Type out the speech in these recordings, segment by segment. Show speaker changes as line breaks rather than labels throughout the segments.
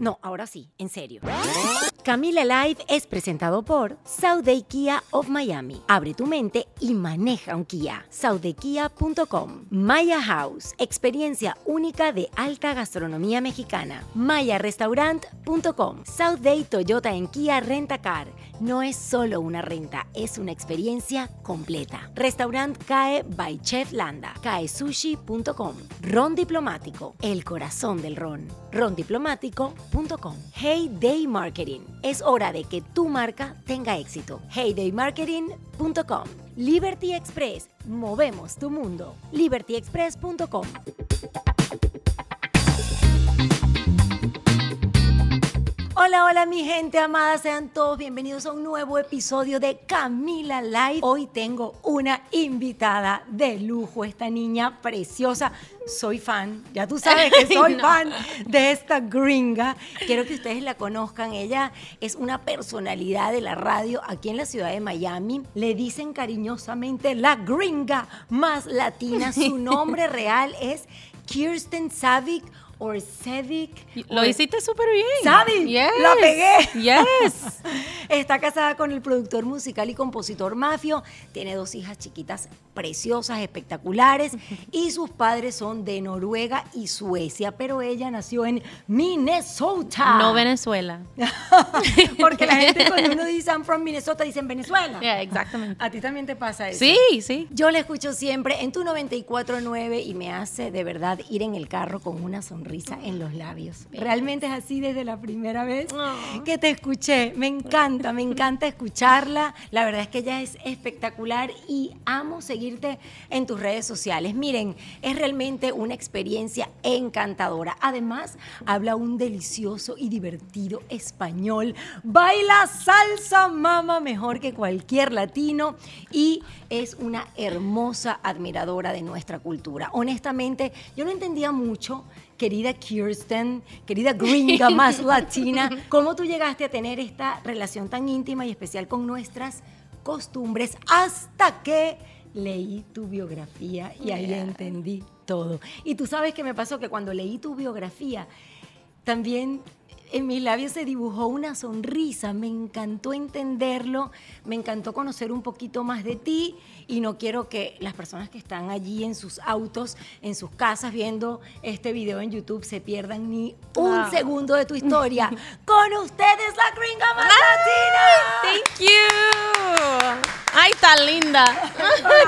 No, ahora sí, en serio. Camila Live es presentado por Day Kia of Miami. Abre tu mente y maneja un Kia. SouthDayKia.com. Maya House, experiencia única de alta gastronomía mexicana. MayaRestaurant.com. Day Toyota en Kia Rentacar. No es solo una renta, es una experiencia completa. Restaurant CAE by Chef Landa. CAESushi.com. Ron Diplomático, el corazón del ron. Rondiplomático.com. Hey Day Marketing. Es hora de que tu marca tenga éxito. Heydaymarketing.com. Liberty Express. Movemos tu mundo. libertyexpress.com. Hola, hola mi gente amada, sean todos bienvenidos a un nuevo episodio de Camila Live. Hoy tengo una invitada de lujo, esta niña preciosa. Soy fan, ya tú sabes que soy fan de esta gringa. Quiero que ustedes la conozcan. Ella es una personalidad de la radio aquí en la ciudad de Miami. Le dicen cariñosamente la gringa más latina. Su nombre real es Kirsten Savick or Savick.
Lo hiciste súper bien. Yes.
La pegué.
Yes.
Está casada con el productor musical y compositor Mafio. Tiene dos hijas chiquitas preciosas, espectaculares. Y sus padres son de Noruega y Suecia. Pero ella nació en Minnesota.
No Venezuela.
Porque la gente cuando uno dice I'm from Minnesota dicen Venezuela.
Yeah, exactamente.
A ti también te pasa eso.
Sí, sí.
Yo la escucho siempre en tu 94.9 y me hace de verdad ir en el carro con una sonrisa en los labios. Realmente es así desde la primera vez que te escuché. Me encanta, me encanta escucharla. La verdad es que ella es espectacular y amo seguirte en tus redes sociales. Miren, es realmente una experiencia encantadora. Además, habla un delicioso y divertido español. Baila salsa, mama, mejor que cualquier latino y es una hermosa admiradora de nuestra cultura. Honestamente, yo no entendía mucho querida Kirsten, querida gringa más latina, ¿cómo tú llegaste a tener esta relación tan íntima y especial con nuestras costumbres hasta que leí tu biografía y ahí entendí todo? Y tú sabes que me pasó que cuando leí tu biografía, también en mis labios se dibujó una sonrisa, me encantó entenderlo, me encantó conocer un poquito más de ti y no quiero que las personas que están allí en sus autos, en sus casas viendo este video en YouTube se pierdan ni un segundo de tu historia. Con ustedes la gringa más latina.
Thank you. Ay, tan linda.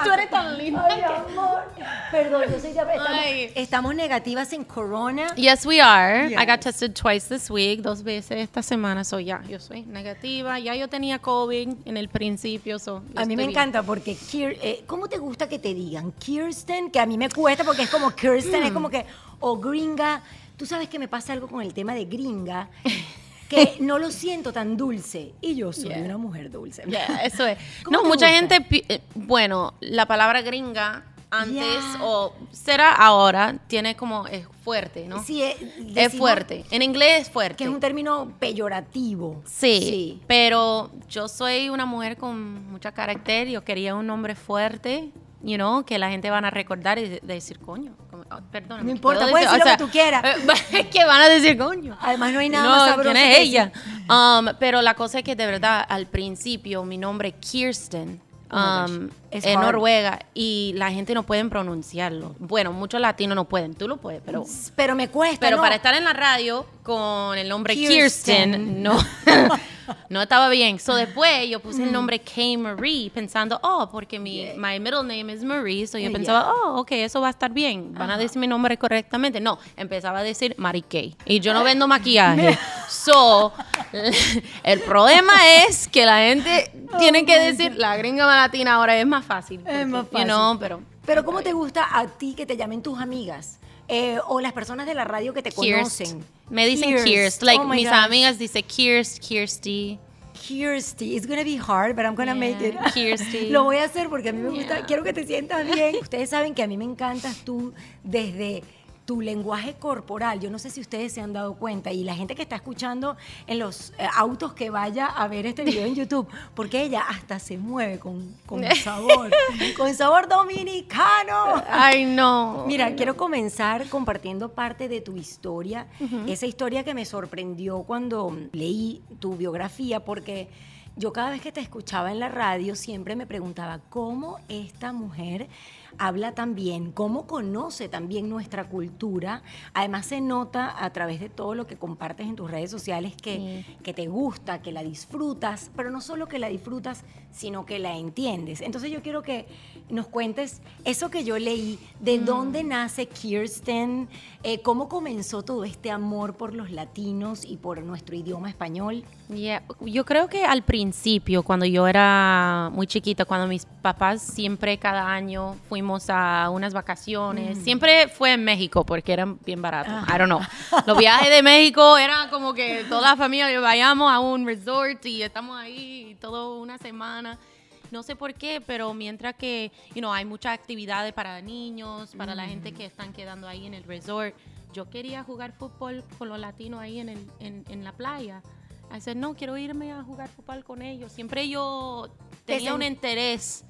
Tú eres tan linda.
Ay, amor. Perdón, yo soy ya, estamos, estamos, negativas en corona.
Yes, we are. I got tested twice this week, dos veces esta semana. So ya, yo soy negativa. Ya yo tenía COVID en el principio. So,
a mí me encanta porque eh, ¿cómo te gusta que te digan Kirsten? Que a mí me cuesta porque es como Kirsten, es como que o gringa. Tú sabes que me pasa algo con el tema de gringa. que no lo siento tan dulce. Y yo soy una mujer dulce.
eso es. No, mucha gente, eh, bueno, la palabra gringa antes o será ahora tiene como es fuerte, ¿no?
Sí, es,
es fuerte. En inglés es fuerte.
Que es un término peyorativo.
Sí, sí, Pero yo soy una mujer con mucha carácter. Yo quería un nombre fuerte, you know, que la gente van a recordar y decir coño. Oh, perdón.
No importa, puedes decir, lo que tú quieras.
Es que van a decir coño.
Además no hay nada más sabroso.
¿Quién es ella? Um, pero la cosa es que de verdad al principio mi nombre Kirsten Oh um, en Noruega y la gente no puede pronunciarlo. Bueno, muchos latinos no pueden, tú lo puedes, pero...
Pero me cuesta,
Pero para estar en la radio con el nombre Kirsten, no. no estaba bien. So después yo puse el nombre K. Marie pensando, oh, porque mi my middle name is Marie. So yo pensaba, oh, ok, eso va a estar bien. Van a decir mi nombre correctamente. No, empezaba a decir Mary Kay. Y yo no vendo maquillaje. so, el problema es que la gente tiene que decir, la gringa latina ahora es más fácil. es más fácil. pero,
pero ¿cómo te gusta a ti que te llamen tus amigas? Eh, o las personas de la radio que te conocen.
Me dicen Kirst. Like, oh mis amigas dicen Kirst, Kirsty.
Kirsty. It's gonna be hard, but I'm gonna make it. Kirsty. Lo voy a hacer porque a mí me gusta. Quiero que te sientas bien. Ustedes saben que a mí me encantas tú desde tu lenguaje corporal, yo no sé si ustedes se han dado cuenta, y la gente que está escuchando en los eh, autos que vaya a ver este video en YouTube, porque ella hasta se mueve con, con sabor, con sabor dominicano.
Ay, no.
Mira, quiero comenzar compartiendo parte de tu historia, esa historia que me sorprendió cuando leí tu biografía, porque yo cada vez que te escuchaba en la radio siempre me preguntaba cómo esta mujer habla también, cómo conoce también nuestra cultura. Además se nota a través de todo lo que compartes en tus redes sociales que, que te gusta, que la disfrutas, pero no solo que la disfrutas, sino que la entiendes. Entonces yo quiero que nos cuentes eso que yo leí, de mm. dónde nace Kirsten, eh, cómo comenzó todo este amor por los latinos y por nuestro idioma español.
Yo creo que al principio, cuando yo era muy chiquita, cuando mis papás siempre cada año fuimos a unas vacaciones, mm. siempre fue en México porque eran bien baratos. Ah. I don't know. Los viajes de México eran como que toda la familia vayamos a un resort y estamos ahí toda una semana. No sé por qué, pero mientras que, you know, hay muchas actividades para niños, para la gente mm. que están quedando ahí en el resort, yo quería jugar fútbol con los latinos ahí en, el, en, en la playa. I said, no, quiero irme a jugar fútbol con ellos. Siempre yo tenía un interés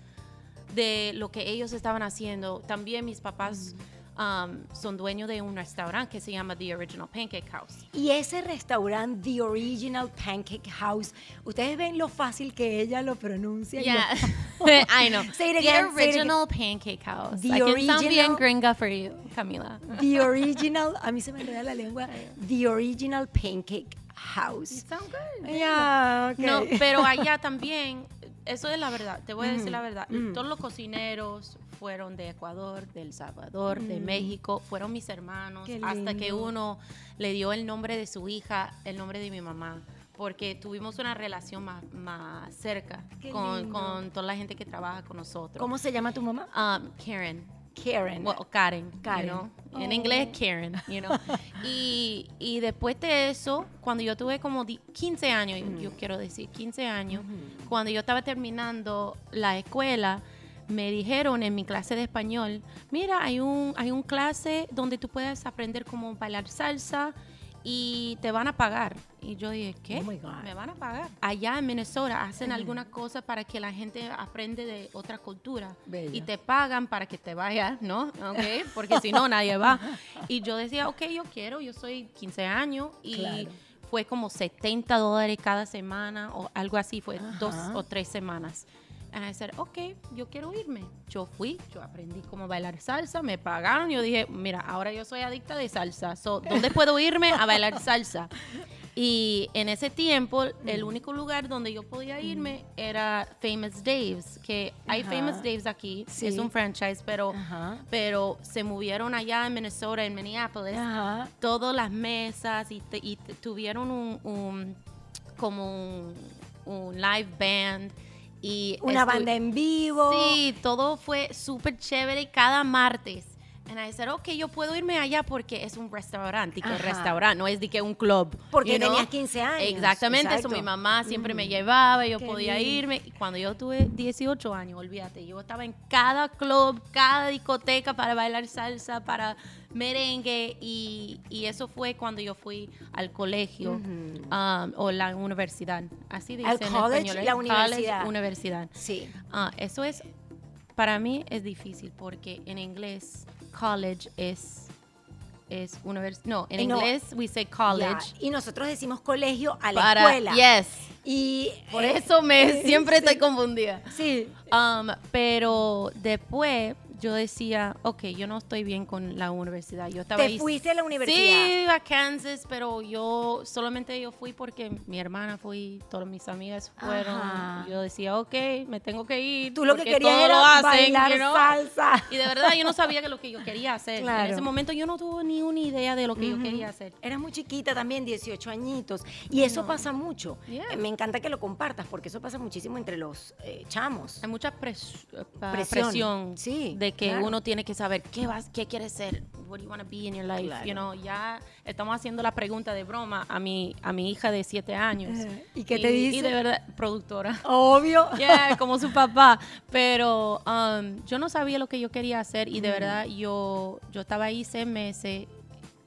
de lo que ellos estaban haciendo. También mis papás Um, son dueños de un restaurante que se llama The Original Pancake House.
Y ese restaurante, The Original Pancake House, ustedes ven lo fácil que ella lo pronuncia.
Yeah, I know. Say it again. The Original Pancake House. The original, bien gringa for you, Camila.
The Original, a mí se me enreda la lengua. The Original Pancake House.
It sounds good. Yeah, okay. No, pero allá también eso es la verdad, te voy a decir la verdad. Todos los cocineros fueron de Ecuador, de El Salvador, de México, fueron mis hermanos, hasta que uno le dio el nombre de su hija, el nombre de mi mamá, porque tuvimos una relación más, más cerca con, con, toda la gente que trabaja con nosotros.
¿Cómo se llama tu mamá?
Um, Karen.
Karen.
Well, Karen. Karen. En oh. inglés, Karen. You know? y, y, después de eso, cuando yo tuve como 15 años, yo quiero decir 15 años, cuando yo estaba terminando la escuela, me dijeron en mi clase de español, mira, hay un, hay un clase donde tú puedes aprender cómo bailar salsa y te van a pagar. Y yo dije, ¿qué? Oh me van a pagar. Allá en Minnesota hacen algunas cosas para que la gente aprende de otra cultura. Y te pagan para que te vayas, ¿no? Okay, porque si no, nadie va. Y yo decía, ok, yo quiero, yo soy 15 años y fue como 70 dólares cada semana o algo así, fue dos o tres semanas. And I said, ok, yo quiero irme. Yo fui, yo aprendí cómo bailar salsa, me pagaron. Yo dije, mira, ahora yo soy adicta de salsa. So, ¿Dónde puedo irme a bailar salsa? Y en ese tiempo, el único lugar donde yo podía irme era Famous Dave's, que hay Famous Dave's aquí, es un franchise, pero, pero se movieron allá en Minnesota, en Minneapolis, todas las mesas y, tuvieron un, como un live band y
una banda en vivo.
Sí, todo fue súper chévere cada martes. Y I said, ok, yo puedo irme allá porque es un restaurante, y que restaurante, no es de que un club.
Porque tenías 15 años.
Exactamente, eso mi mamá siempre me llevaba, yo podía irme. Y cuando yo tuve 18 años, olvídate, yo estaba en cada club, cada discoteca para bailar salsa, para merengue y, y, eso fue cuando yo fui al colegio um, o la universidad. Así dice
en college, la universidad.
universidad.
Sí.
Uh, eso es, para mí es difícil porque en inglés college es es universidad. No, en inglés we say college.
Y nosotros decimos colegio a la escuela.
Yes.
Y
por eso me siempre estoy confundida. Sí. Um, pero después yo decía, ok, yo no estoy bien con la universidad. Yo estaba
¿Te
ahí-
fuiste a la universidad?
Sí, a Kansas, pero yo solamente yo fui porque mi hermana fue todas mis amigas fueron.
Ajá.
Yo decía, ok, me tengo que ir.
Tú lo que querías era
lo hacen,
bailar
you know?
salsa.
Y de verdad yo no sabía que lo que yo quería hacer.
Claro.
En ese momento yo no tuve ni una idea de lo que yo quería hacer.
Eras muy chiquita también, 18 añitos. Y eso pasa mucho.
Yeah.
Eh, Me encanta que lo compartas porque eso pasa muchísimo entre los eh, chamos.
Hay mucha pres- eh,
Presión.
presión,
Sí,
de que
claro.
uno tiene que saber qué vas, qué quieres ser, what do you want to be in your life,
Claro.
you know, ya estamos haciendo la pregunta de broma a mi a mi hija de siete años.
¿y qué te dice?
Y de verdad, productora.
Obvio.
Yeah, como su papá. Pero um, yo no sabía lo que yo quería hacer y de verdad yo, yo estaba ahí seis meses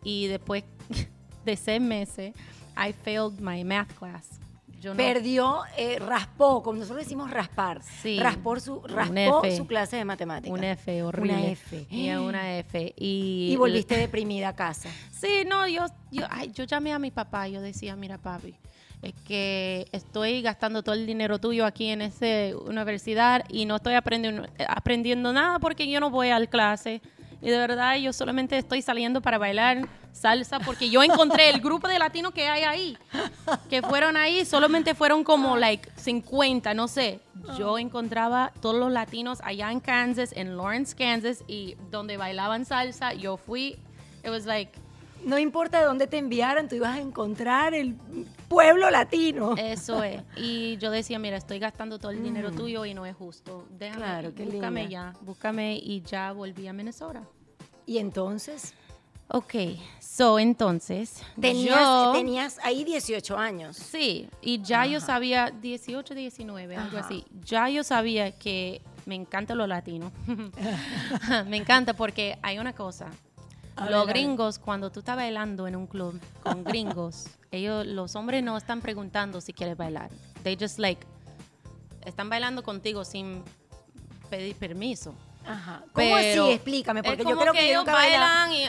y después de seis meses I failed my math class. Yo no-
Perdió, eh, raspó, como nosotros decimos raspar.
Sí.
Raspó, su, raspó su clase de matemáticas.
Una F horrible.
Una F.
Yeah, una F. Y,
Y volviste deprimida a casa.
Sí, no, yo, yo, ay, yo llamé a mi papá y yo decía, mira papi, es que estoy gastando todo el dinero tuyo aquí en esa universidad y no estoy aprendiendo, aprendiendo nada porque yo no voy al clase. Y de verdad yo solamente estoy saliendo para bailar salsa porque yo encontré el grupo de latinos que hay ahí, que fueron ahí, solamente fueron como like 50, no sé. Yo encontraba todos los latinos allá en Kansas, en Lawrence, Kansas, y donde bailaban salsa, yo fui, it was like,
No importa de dónde te enviaran, tú ibas a encontrar el pueblo latino.
Eso es. Y yo decía, mira, estoy gastando todo el dinero tuyo y no es justo. Déjame,
Mm. Claro, qué
búscame
linda.
ya, búscame y ya volví a Minnesota.
Y entonces,
Ok, so entonces,
tenías,
yo,
tenías ahí 18 años.
sí, y ya yo sabía, 18, 19, algo así, ya yo sabía que me encanta lo latino. me encanta porque hay una cosa.
A
Los
ver.
gringos, cuando tú estás bailando en un club con gringos, ellos, los hombres no están preguntando si quieres bailar. They just like, están bailando contigo sin pedir permiso.
Ajá. ¿Cómo
Pero
así? Explícame, porque
es
yo creo que,
ellos bailan y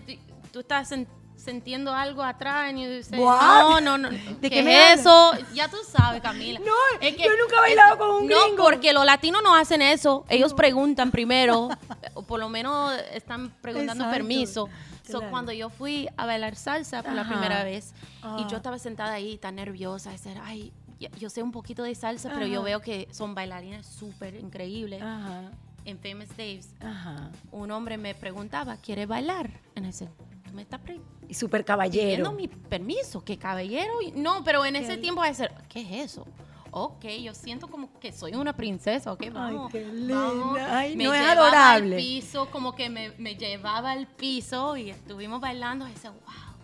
ti- tú estás sen- sintiendo algo atrás y
What?
no, no, no,
¿De
¿qué, es eso? Ya tú sabes, Camila.
No,
Es
yo nunca he bailado con un
no,
gringo.
porque los latinos no hacen eso. Ellos preguntan primero, o por lo menos están preguntando
Exacto.
permiso. So,
Claro.
cuando yo fui a bailar salsa por la
Ajá.
primera vez y
Ah.
yo estaba sentada ahí tan nerviosa, decir, ay, yo sé un poquito de salsa, pero yo
Ajá.
veo que son bailarines súper increíbles.
Ajá,
En Famous Days,
ajá.
un hombre me preguntaba, ¿quiere bailar? En ese, ¿tú me estás pre-
Y súper
pidiendo
caballero.
mi permiso? ¿Qué caballero? No, pero en ese tiempo va a ser, ¿qué es eso? Ok, yo siento como que soy una princesa, ok, vamos.
qué
vamos.
linda. Ay,
me
no, es
llevaba
adorable.
al piso, como que me, me llevaba al piso y estuvimos bailando y decía, wow,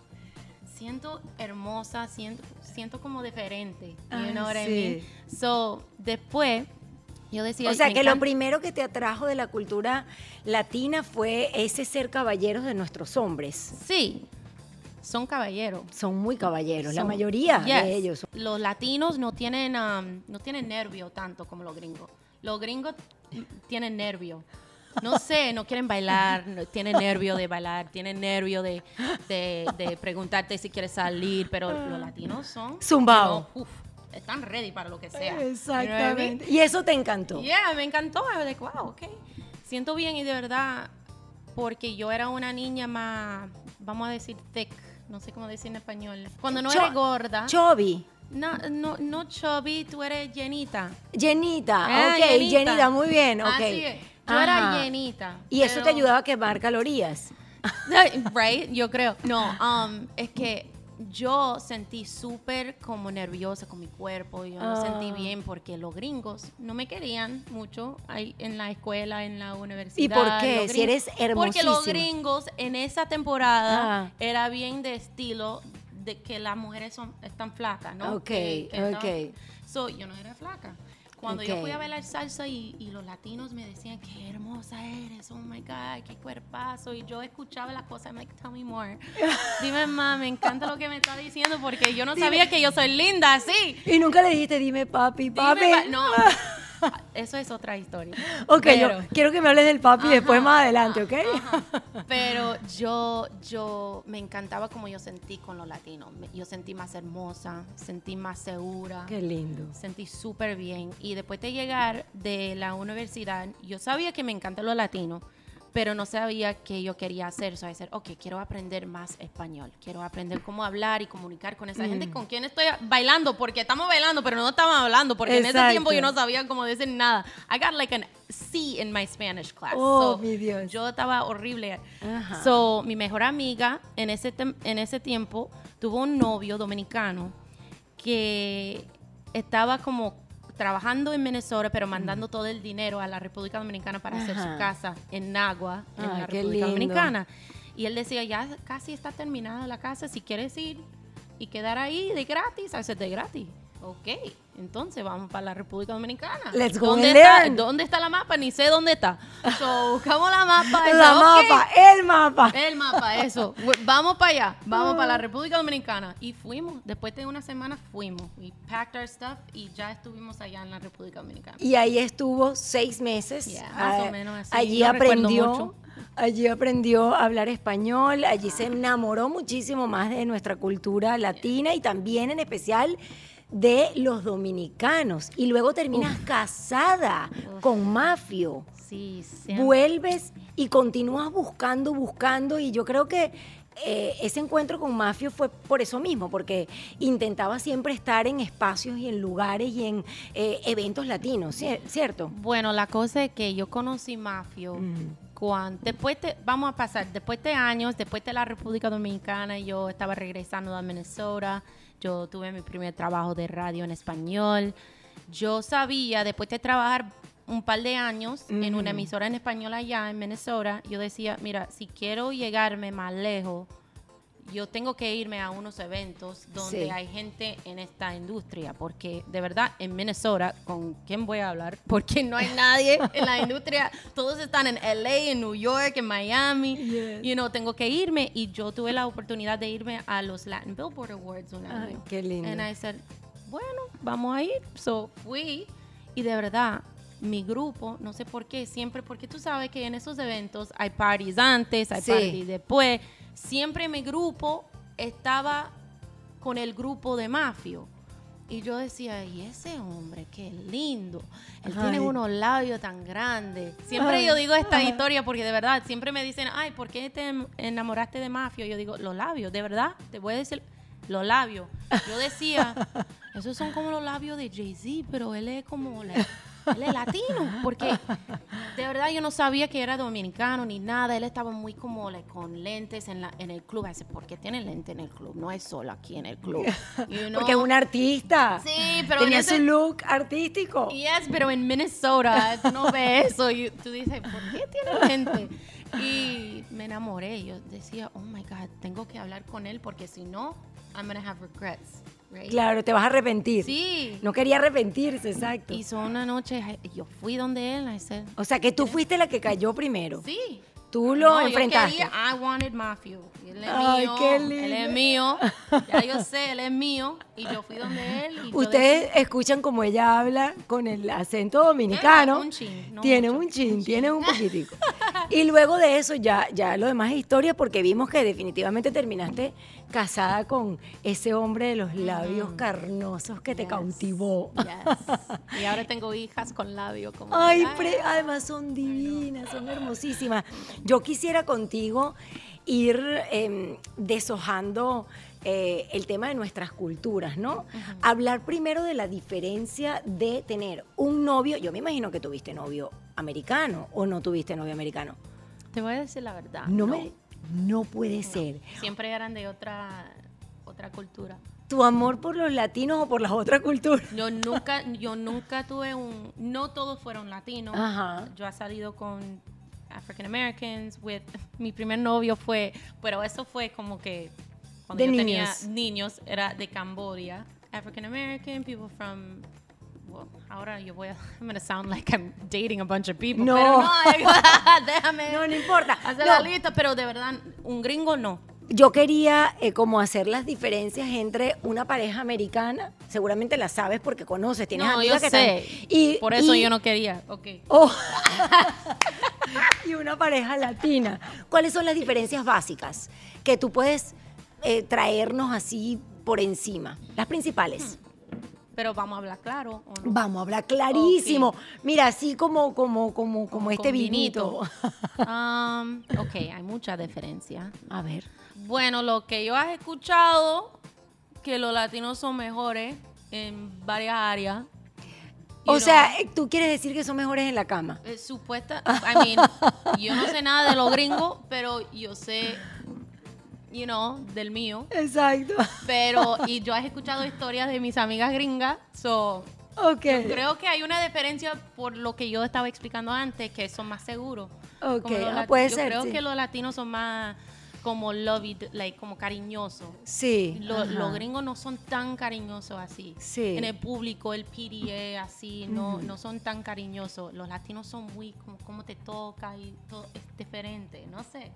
siento hermosa, siento, siento como diferente. You
Ay,
know what I
sí.
mean? So, después, yo decía,
O sea, que lo primero que te atrajo de la cultura latina fue ese ser caballeros de nuestros hombres.
Sí, son caballeros.
Son muy caballeros, la mayoría
Yes.
de ellos.
Los latinos no tienen, um, no tienen nervio tanto como los gringos. Los gringos tienen nervio. No sé, no quieren bailar, no- tienen nervio de bailar, tienen nervio de, de- de preguntarte si quieres salir, pero los latinos son... Know, uf, están ready para lo que sea.
Exactamente. Y eso te encantó.
Yeah, me encantó. I was like, wow, ok. Siento bien y de verdad, porque yo era una niña más, vamos a decir, thick. No sé cómo decir en español. Cuando no
Cho-
eres gorda.
Chubby.
No, no, no chubby, tú eres llenita.
Llenita.
Ah,
ok,
llenita.
llenita. muy bien. Ok.
Así es. Yo
Ajá.
era llenita.
Y eso te ayudaba a quemar calorías.
right, yo creo. No, um, es que yo sentí súper como nerviosa con mi cuerpo. Yo no
Ah.
sentí bien porque los gringos no me querían mucho ahí en la escuela, en la universidad.
¿Y por qué? Si eres
Porque los
hermosísima.
gringos en esa temporada
Ah.
era bien de estilo de que las mujeres son, están flacas, ¿no?
Ok,
Que-
ok.
So, yo no era flaca. Cuando yo fui a bailar salsa y, y los latinos me decían, qué hermosa eres, oh my God, qué cuerpazo. Y yo escuchaba las cosas, I'm like, tell me more. Dime más, me encanta lo que me está diciendo porque yo no sabía que yo soy linda así.
Y nunca le dijiste, dime papi,
Dime
papi.
ma- no, eso es otra historia.
Ok, yo quiero que me hables del papi después más adelante, ¿ok?
Pero yo, yo me encantaba como yo sentí con los latinos. Yo sentí más hermosa, sentí más segura.
Qué lindo.
Sentí súper bien. Y después de llegar de la universidad, yo sabía que me encantan los latinos pero no sabía qué yo quería hacer. O sea, decir, ok, quiero aprender más español, quiero aprender cómo hablar y comunicar con esa gente mm. con quien estoy bailando, porque estamos bailando, pero no estamos hablando, porque en ese tiempo yo no sabía cómo decir nada. I got like an C in my Spanish class.
Oh, mi Dios.
Yo estaba horrible. So, mi mejor amiga en ese, en ese tiempo tuvo un novio dominicano que estaba como trabajando en Minnesota, pero mandando todo el dinero a la República Dominicana para hacer su casa en Nagua, en la República Dominicana. Y él decía, ya casi está terminada la casa, si quieres ir y quedar ahí de gratis, hacer de gratis. Ok, entonces vamos para la República Dominicana.
Let's go
¿Dónde, está, ¿Dónde está la mapa? Ni sé dónde está. So, buscamos la mapa.
la mapa, el mapa.
El mapa, eso. Vamos para allá, vamos para la República Dominicana. Y fuimos, después de una semana fuimos. We packed our stuff y ya estuvimos allá en la República Dominicana.
Y ahí estuvo seis meses. más o ah, menos así. Allí aprendió Allí aprendió a hablar español, allí se enamoró muchísimo más de nuestra cultura latina y también en especial de los dominicanos y luego terminas casada con Mafio.
Sí,
Vuelves y continúas buscando, buscando y yo creo que eh, ese encuentro con Mafio fue por eso mismo, porque intentaba siempre estar en espacios y en lugares y en eh, eventos latinos, ¿cierto?
Bueno, la cosa es que yo conocí Mafio. Cuando, después vamos a pasar, después de años, después de la República Dominicana, yo estaba regresando a Minnesota, yo tuve mi primer trabajo de radio en español. Yo sabía, después de trabajar un par de años en una emisora en español allá en Minnesota, yo decía, mira, si quiero llegarme más lejos, yo tengo que irme a unos eventos donde hay gente en esta industria, porque de verdad en Minnesota, ¿con quién voy a hablar? Porque no hay nadie en la industria, todos están en LA, en New York, en Miami, y you know, tengo que irme y yo tuve la oportunidad de irme a los Latin Billboard Awards un año.
qué lindo.
Y I said, bueno, vamos a ir. So fui y de verdad mi grupo, no sé por qué, siempre, porque tú sabes que en esos eventos hay parties antes, hay parties después siempre mi grupo estaba con el grupo de Mafio. Y yo decía, y ese hombre, qué lindo. Él tiene unos labios tan grandes. Siempre yo digo esta historia porque de verdad, siempre me dicen, ay, ¿por qué te enamoraste de Mafio? Yo digo, los labios, de verdad, te voy a decir, los labios. Yo decía, esos son como los labios de Jay-Z, pero él es como la él es latino, porque de verdad yo no sabía que era dominicano ni nada. Él estaba muy como con lentes en, la, en el club. Dice, ¿por qué tiene lente en el club? No es solo aquí en el club.
Porque es un artista.
Sí, pero
Tenía su look artístico.
Yes, pero en Minnesota no ves eso. Y tú dices, ¿por qué tiene lente? Y me enamoré. Yo decía, oh my God, tengo que hablar con él porque si no, I'm going to have regrets.
Claro, te vas a arrepentir.
Sí.
No quería arrepentirse, exacto.
Hizo una noche, yo fui donde él.
o sea, que tú fuiste la que cayó primero.
Sí.
Tú lo enfrentaste.
Yo quería, I wanted Mafio. Él es Ay, mío. Qué lindo. Él es mío. Ya yo sé, él es mío. Y yo fui donde él.
Ustedes escuchan como ella habla con el acento dominicano. un chin, tiene un chin, tiene un poquitico. y luego de eso ya, ya lo demás es historia porque vimos que definitivamente terminaste casada con ese hombre de los labios carnosos que te cautivó.
Y ahora tengo hijas con labios como.
Ay, además son divinas, son hermosísimas. Yo quisiera contigo ir em, deshojando eh, el tema de nuestras culturas, ¿no? Hablar primero de la diferencia de tener un novio, yo me imagino que tuviste novio americano o no tuviste novio americano.
Te voy a decir la verdad.
No, me no puede ser.
Siempre eran de otra otra cultura.
¿Tu amor por los latinos o por las otras culturas?
Yo nunca yo nunca tuve un no todos fueron latinos. Yo he salido con African Americans with mi primer novio fue, pero eso fue como que cuando yo tenía niños era de Cambodia, African American people from well, ahora yo voy a I'm gonna sound like I'm dating a bunch of people,
no.
pero no, déjame.
No, no importa.
Hacer la lista, pero de verdad un gringo no.
yo quería eh, como hacer las diferencias entre una pareja americana, seguramente la sabes porque conoces, tienes
no,
amigas
yo
que
sé. y por eso yo no quería. Okay.
Oh. y una pareja latina. ¿Cuáles son las diferencias básicas que tú puedes eh, traernos así por encima? Las principales. Hmm.
Pero vamos a hablar claro.
Vamos a hablar clarísimo. Mira, así como, como, como, como, este vinito.
Um, ok, hay mucha diferencia.
A ver.
Bueno, lo que yo he escuchado, que los latinos son mejores en varias áreas.
O sea, tú quieres decir que son mejores en la cama.
Eh, supuesta, I mean, yo no sé nada de los gringos, pero yo sé, you know, del mío.
Exacto.
Pero, y yo he escuchado historias de mis amigas gringas, so,
okay.
creo que hay una diferencia por lo que yo estaba explicando antes, que son más seguros.
Ok, ah, puede
yo
ser.
Yo creo que los latinos son más como love like, como cariñoso.
Sí.
los gringos no son tan cariñosos así.
Sí.
En el público, el PDA, así, no, no son tan cariñosos. Los latinos son muy como, como te toca y todo es diferente, no sé.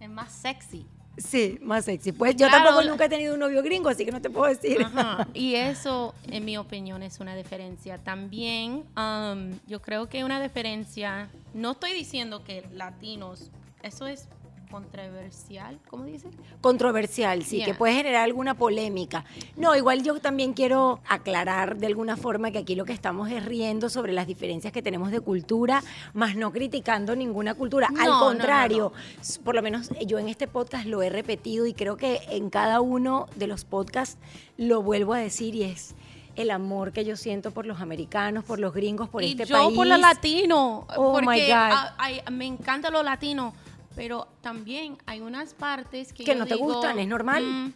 Es más sexy.
Sí, más sexy. Pues yo tampoco nunca he tenido un novio gringo, así que no te puedo decir.
Y eso, en mi opinión, es una diferencia. También, um, yo creo que una diferencia, no estoy diciendo que latinos, eso es controversial, ¿cómo dice?
Controversial, sí, que puede generar alguna polémica. No, igual yo también quiero aclarar de alguna forma que aquí lo que estamos es riendo sobre las diferencias que tenemos de cultura, más no criticando ninguna cultura. Al contrario, por lo menos yo en este podcast lo he repetido y creo que en cada uno de los podcasts lo vuelvo a decir y es el amor que yo siento por los americanos, por los gringos, por este país.
Yo por los latinos, oh porque me encanta los latinos pero también hay unas partes que...
Que no te gustan, es normal.
Mm,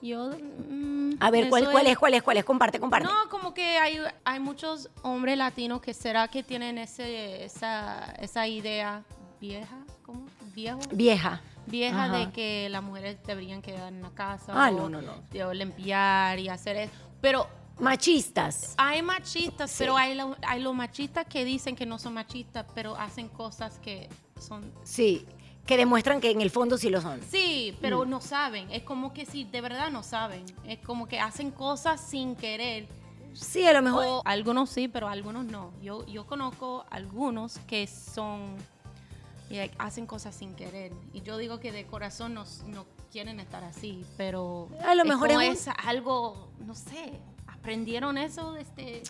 yo... Mm,
a ver, ¿cuál, ¿cuál es, cuál es, cuál es? Comparte, comparte.
No, como que hay, hay muchos hombres latinos que será que tienen ese, esa, esa idea vieja, ¿cómo? Viejo.
Vieja
vieja de que las mujeres deberían quedar en la casa
ah, no, no, no.
o limpiar y hacer eso. Pero
machistas.
Hay machistas, pero hay, hay los machistas que dicen que no son machistas, pero hacen cosas que son
Sí que demuestran que en el fondo sí lo son.
Sí, pero mm. no saben. Es como que sí, de verdad no saben. Es como que hacen cosas sin querer.
Sí, a lo mejor.
algunos sí, pero algunos no. Yo, yo conozco algunos que son. hacen cosas sin querer. Y yo digo que de corazón no, no quieren estar así, pero.
A lo mejor
es, algo, no sé, aprendieron eso desde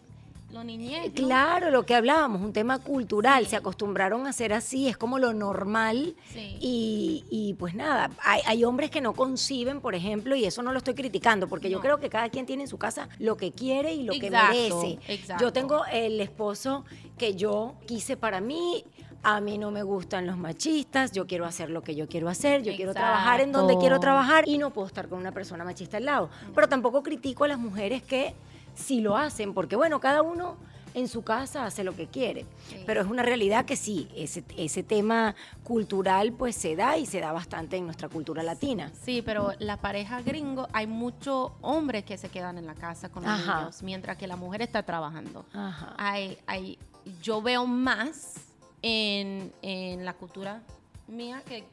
lo niñez.
Claro, lo que hablábamos, un tema cultural, se acostumbraron a ser así, es como lo normal. Y, pues nada, hay, hombres que no conciben, por ejemplo, y eso no lo estoy criticando, porque yo creo que cada quien tiene en su casa lo que quiere y lo que merece. Yo tengo el esposo que yo quise para mí. A mí no me gustan los machistas, yo quiero hacer lo que yo quiero hacer, yo quiero trabajar en donde quiero trabajar y no puedo estar con una persona machista al lado. Pero tampoco critico a las mujeres que si lo hacen, porque bueno, cada uno en su casa hace lo que quiere. Pero es una realidad que sí, ese, ese tema cultural pues se da y se da bastante en nuestra cultura latina.
Sí, pero la pareja gringo, hay muchos hombres que se quedan en la casa con los niños, mientras que la mujer está trabajando. Hay, hay, yo veo más en, en la cultura mía que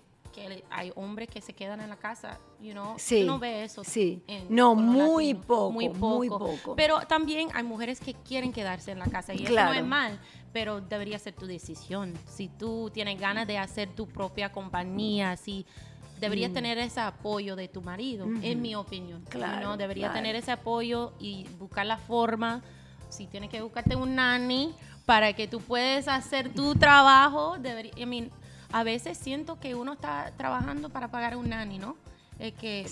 hay hombres que se quedan en la casa, you know,
sí,
no ve eso.
Sí. no, muy poco, muy poco,
Pero también hay mujeres que quieren quedarse en la casa y eso no es mal, pero debería ser tu decisión. Si tú tienes ganas de hacer tu propia compañía, si deberías mm. tener ese apoyo de tu marido, en mi opinión. Claro. ¿no? Deberías tener ese apoyo y buscar la forma. Si tienes que buscarte un nanny para que tú puedas hacer tu trabajo, debería, I mean, a veces siento que uno está trabajando para pagar un nanny, ¿no? Es que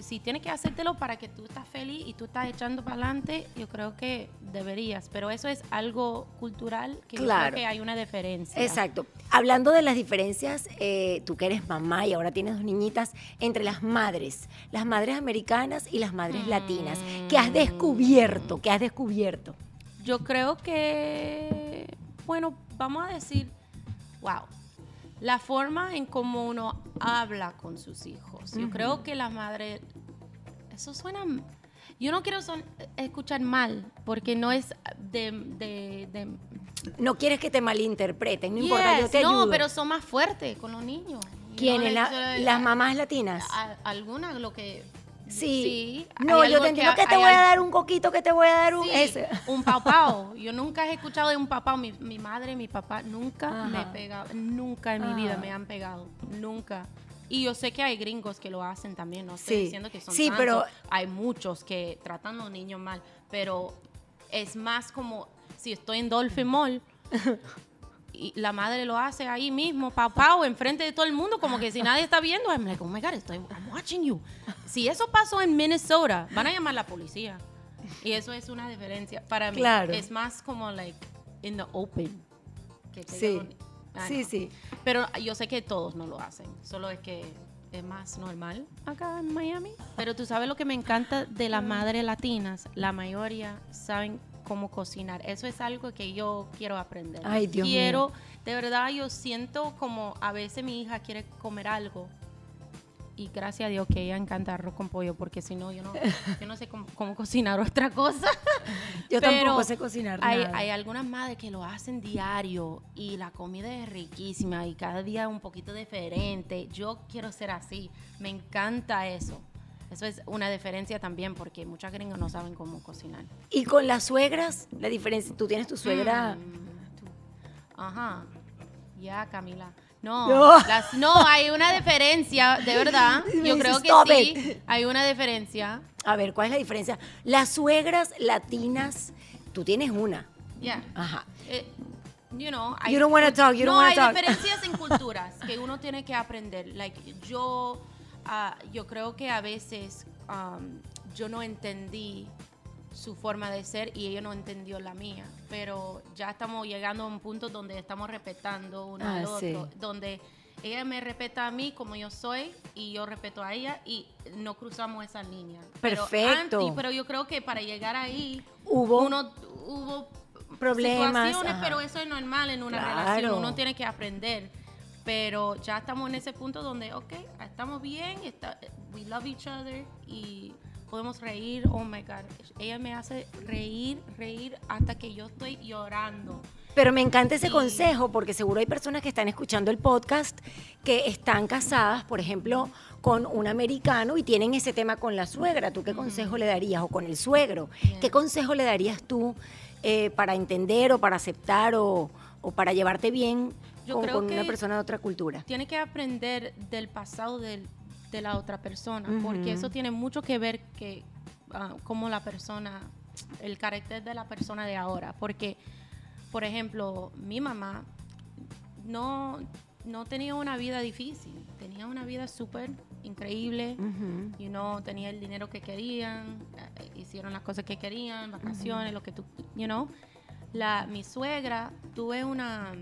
si tienes que hacértelo para que tú estás feliz y tú estás echando para adelante, yo creo que deberías. Pero eso es algo cultural que creo que hay una diferencia.
Exacto. Hablando de las diferencias, eh, tú que eres mamá y ahora tienes dos niñitas, entre las madres, las madres americanas y las madres latinas, ¿qué has descubierto? ¿Qué has descubierto?
Yo creo que, bueno, vamos a decir, wow, la forma en cómo uno habla con sus hijos. Yo creo que la madre, eso suena, yo no quiero escuchar mal, porque no es de,
No quieres que te malinterpreten, no importa, yo te ayudo.
No, pero son más fuertes con los niños.
¿Quiénes? ¿Las mamás latinas?
algunas, lo que
Sí. No, yo te entiendo que, te voy a dar un coquito, que te voy a dar un... ese.
Un papao. Yo nunca he escuchado de un papao. Mi, mi madre, mi papá nunca me pegado. Nunca en mi vida me han pegado. Nunca. Y yo sé que hay gringos que lo hacen también. No estoy diciendo que son Sí, pero... Hay muchos que tratan a los niños mal. Pero es más como si estoy en Dolphin Mall y la madre lo hace ahí mismo, papá, o enfrente de todo el mundo, como que si nadie está viendo, I'm like, oh my God, estoy, I'm watching you. Si eso pasó en Minnesota, van a llamar a la policía. Y eso es una diferencia. Para mí, es más como, like, in the open.
sí, sí, sí.
Pero yo sé que todos no lo hacen, solo es que es más normal acá en Miami. Pero tú sabes lo que me encanta de las madres latinas, la mayoría saben cómo cocinar. Eso es algo que yo quiero aprender.
Ay, Dios
quiero, de verdad, yo siento como a veces mi hija quiere comer algo y gracias a Dios que ella encanta arroz con pollo, porque si no, yo no, yo no sé cómo, cocinar otra cosa.
Yo tampoco sé cocinar
hay, Hay algunas madres que lo hacen diario y la comida es riquísima y cada día un poquito diferente. Yo quiero ser así, me encanta eso. Eso es una diferencia también porque muchas gringos no saben cómo cocinar.
¿Y con las suegras? La diferencia, tú tienes tu suegra...
Mm, ajá, ya Camila. No, no. hay una diferencia, de verdad. Yo creo que sí, hay una diferencia.
A ver, ¿cuál es la diferencia? Las suegras latinas, tú tienes una.
Ya.
Ajá.
Eh, you know,
hay, you don't want to talk, you don't
no, hay diferencias en culturas que uno tiene que aprender. Like, yo Ah, yo creo que a veces um, yo no entendí su forma de ser y ella no entendió la mía. Pero ya estamos llegando a un punto donde estamos respetando uno al ah, otro, donde ella me respeta a mí como yo soy y yo respeto a ella y no cruzamos esa línea.
Perfecto.
Pero, yo creo que para llegar ahí
hubo,
uno, hubo
problemas,
pero eso es normal en una relación. Uno tiene que aprender pero ya estamos en ese punto donde, ok, estamos bien, está, we love each other y podemos reír, oh my God, ella me hace reír, reír hasta que yo estoy llorando.
Pero me encanta ese consejo porque seguro hay personas que están escuchando el podcast que están casadas, por ejemplo, con un americano y tienen ese tema con la suegra. ¿Tú qué consejo le darías? O con el suegro. ¿Qué consejo le darías tú eh, para entender o para aceptar o, o para llevarte bien yo creo con una persona de otra cultura.
Tiene que aprender del pasado de, de la otra persona, porque eso tiene mucho que ver que uh, como la persona, el carácter de la persona de ahora. Porque, por ejemplo, mi mamá no, no tenía una vida difícil, tenía una vida súper increíble, y no tenía el dinero que querían, eh, hicieron las cosas que querían, vacaciones, lo que tú, you know. La, mi suegra, tuve una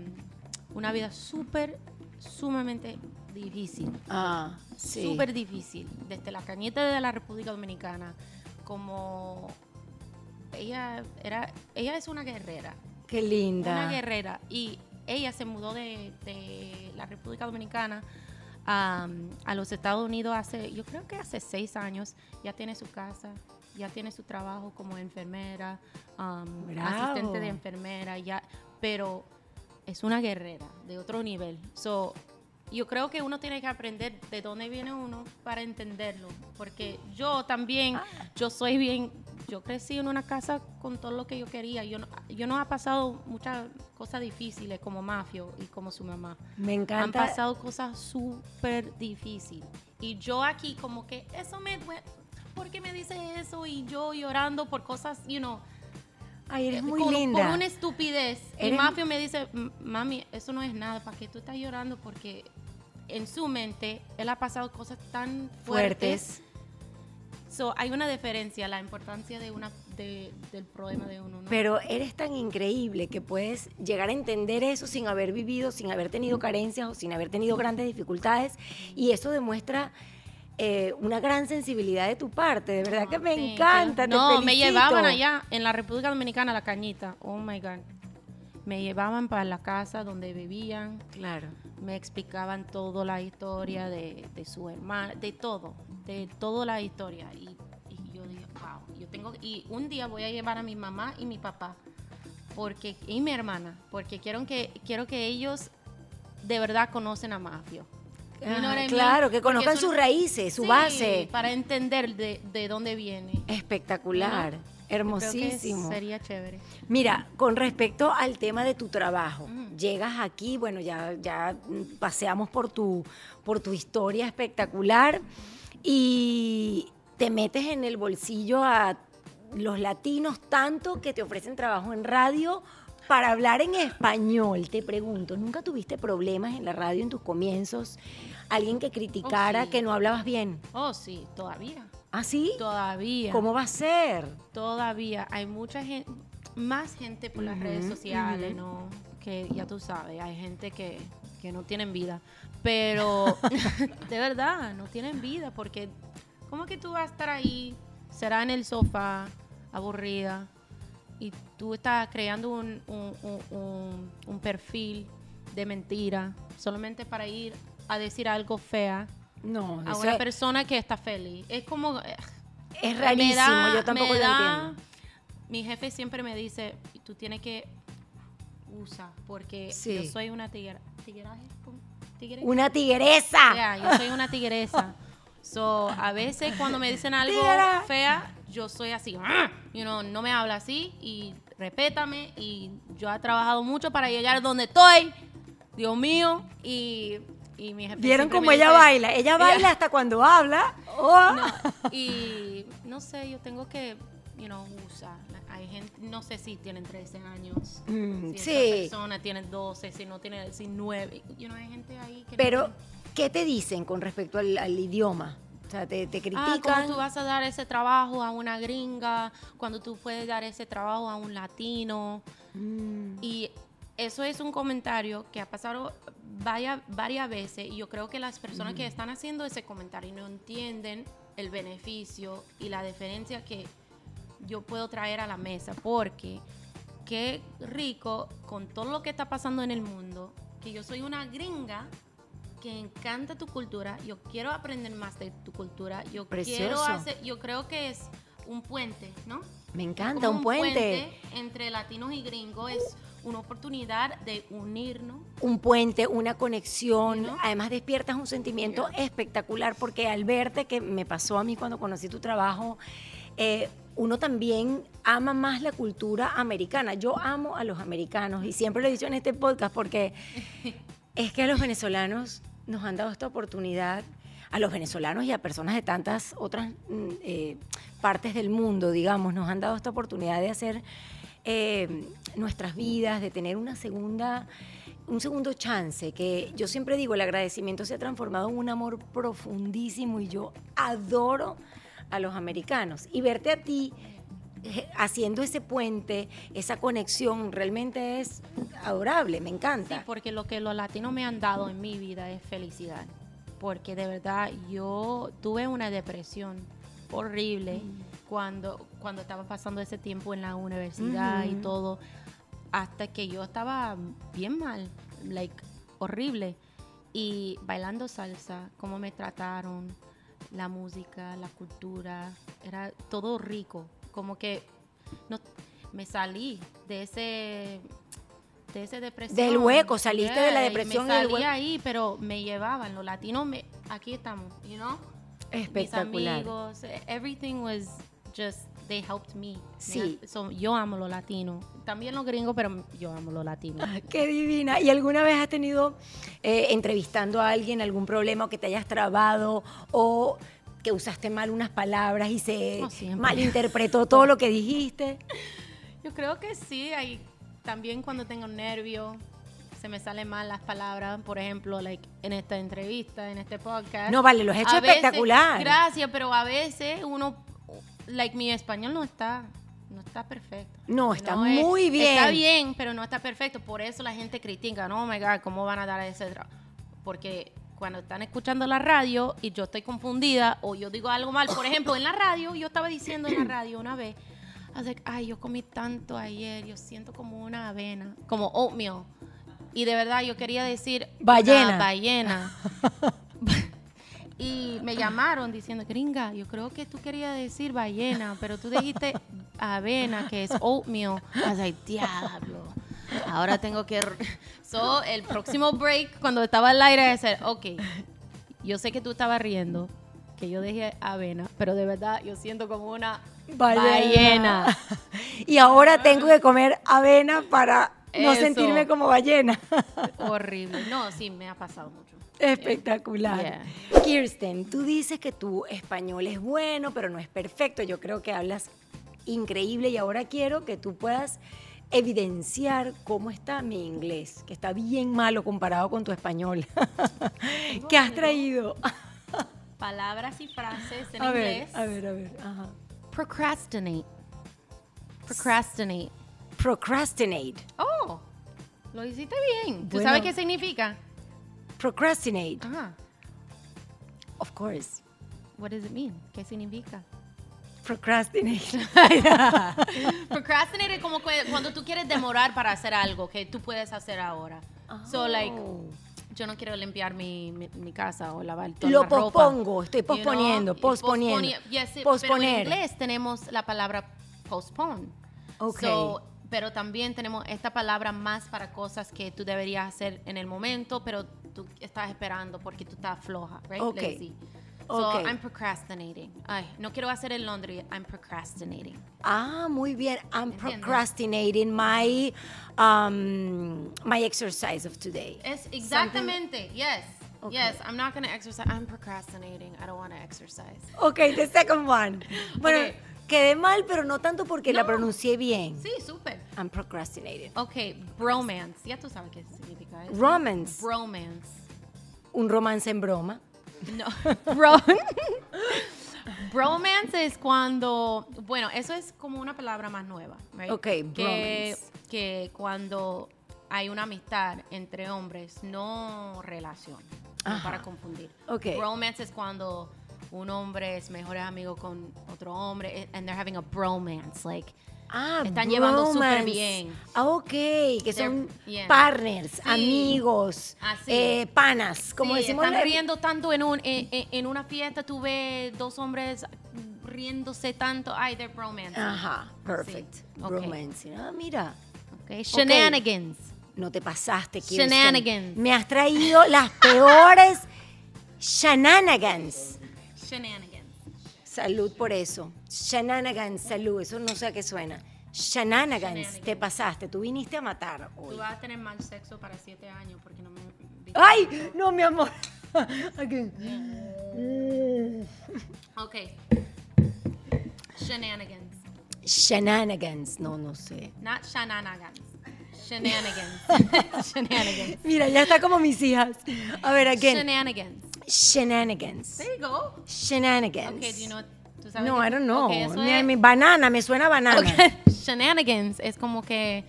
una vida súper, sumamente difícil.
Ah, sí.
Súper difícil. Desde la cañeta de la República Dominicana, como ella era, ella es una guerrera.
Qué linda.
Una guerrera. Y ella se mudó de, la República Dominicana a, los Estados Unidos hace, yo creo que hace seis años. Ya tiene su casa, ya tiene su trabajo como enfermera, asistente de enfermera, ya, pero es una guerrera de otro nivel. So, yo creo que uno tiene que aprender de dónde viene uno para entenderlo, porque yo también, ah. yo soy bien, yo crecí en una casa con todo lo que yo quería. Yo no, yo no he pasado muchas cosas difíciles como Mafio y como su mamá.
Me encanta.
Han pasado cosas súper difíciles. Y yo aquí como que eso me duele. ¿Por qué me dice eso? Y yo llorando por cosas, you know
Ay, eres muy linda.
Por una estupidez. El mafio me dice, mami, eso no es nada, ¿para qué tú estás llorando? Porque en su mente él ha pasado cosas tan fuertes. So, hay una diferencia, la importancia de una del problema de uno.
Pero eres tan increíble que puedes llegar a entender eso sin haber vivido, sin haber tenido carencias o sin haber tenido grandes dificultades. Y eso demuestra eh, una gran sensibilidad de tu parte, de verdad que me encanta.
no, me llevaban allá en la República Dominicana la cañita. Oh my God. Me llevaban para la casa donde vivían.
Claro.
Me explicaban toda la historia de, su hermana, de todo, de toda la historia. Y, yo dije, wow, yo tengo. Y un día voy a llevar a mi mamá y mi papá porque y mi hermana, porque quiero que quiero que ellos de verdad conocen a Mafio
claro, que conozcan sus raíces, su base.
Para entender de, dónde viene.
Espectacular. Hermosísimo.
sería chévere.
Mira, con respecto al tema de tu trabajo, llegas aquí, bueno, ya, ya paseamos por tu, por tu historia espectacular y te metes en el bolsillo a los latinos tanto que te ofrecen trabajo en radio para hablar en español. Te pregunto, ¿nunca tuviste problemas en la radio en tus comienzos? ¿Alguien que criticara oh, que no hablabas bien?
Oh, sí, todavía.
¿Ah, sí?
Todavía.
¿Cómo va a ser?
Todavía. Hay mucha gente, más gente por las redes sociales, ¿no? Que ya tú sabes, hay gente que, que no tienen vida. Pero, de verdad, no tienen vida porque, ¿cómo que tú vas a estar ahí, será en el sofá, aburrida, y tú estás creando un, un, un perfil de mentira solamente para ir a decir algo fea
no,
a una persona que está feliz. Es como... Eh,
es rarísimo, yo tampoco lo entiendo.
Mi jefe siempre me dice, tú tienes que usar, porque yo soy una tigre,
Una tigresa.
yo soy una tigresa. so, a veces cuando me dicen algo fea, yo soy así, you know, no me habla así y respétame y yo he trabajado mucho para llegar donde estoy, Dios mío, y y
¿Vieron cómo ella baila? Ella baila hasta cuando habla. Oh.
y no sé, yo tengo que, you know, usar. Hay gente, no sé si tienen 13 años. Mm, si sí. persona tiene 12, si no tiene, si 9. You know, hay gente ahí que
Pero, ¿qué te dicen con respecto al, idioma? O sea, te, te ah, critican.
¿cómo tú vas a dar ese trabajo a una gringa? Cuando tú puedes dar ese trabajo a un latino. Mm. Y eso es un comentario que ha pasado vaya, varias veces y yo creo que las personas que están haciendo ese comentario no entienden el beneficio y la diferencia que yo puedo traer a la mesa porque qué rico con todo lo que está pasando en el mundo, que yo soy una gringa que encanta tu cultura, yo quiero aprender más de tu cultura, yo quiero hacer, yo creo que es un puente, ¿no?
Me encanta, un, puente.
entre latinos y gringos es una oportunidad de unirnos.
Un puente, una conexión. Además despiertas un sentimiento espectacular porque al verte, que me pasó a mí cuando conocí tu trabajo, eh, uno también ama más la cultura americana. Yo amo a los americanos y siempre lo he dicho en este podcast porque es que a los venezolanos nos han dado esta oportunidad, a los venezolanos y a personas de tantas otras mm, eh, partes del mundo, digamos, nos han dado esta oportunidad de hacer eh, nuestras vidas, de tener una segunda, un segundo chance, que yo siempre digo, el agradecimiento se ha transformado en un amor profundísimo y yo adoro a los americanos. Y verte a ti haciendo ese puente, esa conexión, realmente es adorable, me encanta.
Sí, porque lo que los latinos me han dado en mi vida es felicidad. Porque de verdad yo tuve una depresión horrible. Mm cuando, cuando estaba pasando ese tiempo en la universidad y todo, hasta que yo estaba bien mal, like, horrible. Y bailando salsa, cómo me trataron, la música, la cultura, era todo rico. Como que no, me salí de ese de ese depresión.
Del hueco, saliste de la depresión.
Me salí ahí, pero me llevaban, los latinos, me, aquí estamos, you know?
Espectacular.
Mis amigos, everything was just they helped me.
Sí.
yo amo lo latino. También los gringos, pero yo amo lo latino.
Ah, qué divina. ¿Y alguna vez has tenido eh, entrevistando a alguien algún problema que te hayas trabado o que usaste mal unas palabras y se malinterpretó todo lo que dijiste?
Yo creo que sí. Hay, también cuando tengo nervio, se me salen mal las palabras, por ejemplo, like, en esta entrevista, en este podcast.
No, vale, lo has hecho espectacular.
gracias, pero a veces uno like mi español no está no está perfecto.
No, está muy bien.
Está bien, pero no está perfecto. Por eso la gente critica, no, oh my God, ¿cómo van a dar ese trabajo? Porque cuando están escuchando la radio y yo estoy confundida o yo digo algo mal, por ejemplo, en la radio, yo estaba diciendo en la radio una vez, ay, yo comí tanto ayer, yo siento como una avena, como oatmeal. Y de verdad yo quería decir
ballena.
ballena. Y me llamaron diciendo, gringa, yo creo que tú querías decir ballena, pero tú dijiste avena, que es oatmeal. I diablo. Ahora tengo que... So, el próximo break, cuando estaba al aire, de ser, ok, yo sé que tú estabas riendo, que yo dejé avena, pero de verdad yo siento como una ballena.
y ahora tengo que comer avena para no sentirme como ballena.
Horrible. No, sí, me ha pasado mucho.
Espectacular. Kirsten, tú dices que tu español es bueno, pero no es perfecto. Yo creo que hablas increíble y ahora quiero que tú puedas evidenciar cómo está mi inglés, que está bien malo comparado con tu español. ¿Qué has traído?
Palabras y frases en
a
inglés.
Ver, a ver, a ver.
Procrastinate. Procrastinate.
Procrastinate.
Oh, lo hiciste bien. ¿Tú sabes qué significa?
Procrastinate. Of course.
What does it mean? ¿Qué significa?
Procrastinate.
Procrastinate es como cuando tú quieres demorar para hacer algo que tú puedes hacer ahora. So like oh. yo no quiero limpiar mi, mi, casa o lavar toda
Lo
la
pospongo, estoy posponiendo, posponiendo.
Pero en inglés tenemos la palabra postpone.
Okay.
pero también tenemos esta palabra más para cosas que tú deberías hacer en el momento, pero tú estás esperando porque tú estás floja, right?
Okay.
So I'm procrastinating. Ay, no quiero hacer el laundry. I'm procrastinating.
Ah, muy bien. I'm procrastinating my um, my exercise of today.
Es exactamente. Yes. Yes, I'm not going to exercise. I'm procrastinating. I don't want to exercise.
Okay, the second one. Bueno, quedé mal, pero no tanto porque la pronuncié bien.
Sí, súper.
I'm procrastinating.
Okay, bromance. Ya tú sabes qué significa eso.
Romance.
Bromance.
Un romance en broma.
No. Bro bromance es cuando, bueno, eso es como una palabra más nueva, right?
Ok,
que, que cuando hay una amistad entre hombres, no relación, no para confundir.
Okay.
Bromance es cuando un hombre es mejor amigo con otro hombre and they're having a bromance, like
Ah,
están llevando súper bien.
Ah, ok, que son partners, amigos, eh, panas, como decimos.
Están riendo tanto en, un, en, una fiesta, tú ves dos hombres riéndose tanto. Ay, they're bromance.
Ajá, perfect. Bromance. Ah, mira.
Okay. Shenanigans.
No te pasaste, Kirsten.
Shenanigans.
Me has traído las peores shenanigans.
Shenanigans.
Salud por eso. Shenanigans, salud. Eso no sé a qué suena. Shenanigans, te pasaste. Tú viniste a matar hoy.
Tú vas a tener mal sexo para siete años porque no me.
¡Ay! No, mi amor.
ok. Shenanigans.
Shenanigans. No, no sé.
Not shenanigans. Shenanigans. Shenanigans.
Mira, ya está como mis hijas. A ver, again.
Shenanigans.
Shenanigans.
There you go.
Shenanigans.
Okay, do you know
no, I don't know. mi, banana, me suena banana.
Shenanigans es como que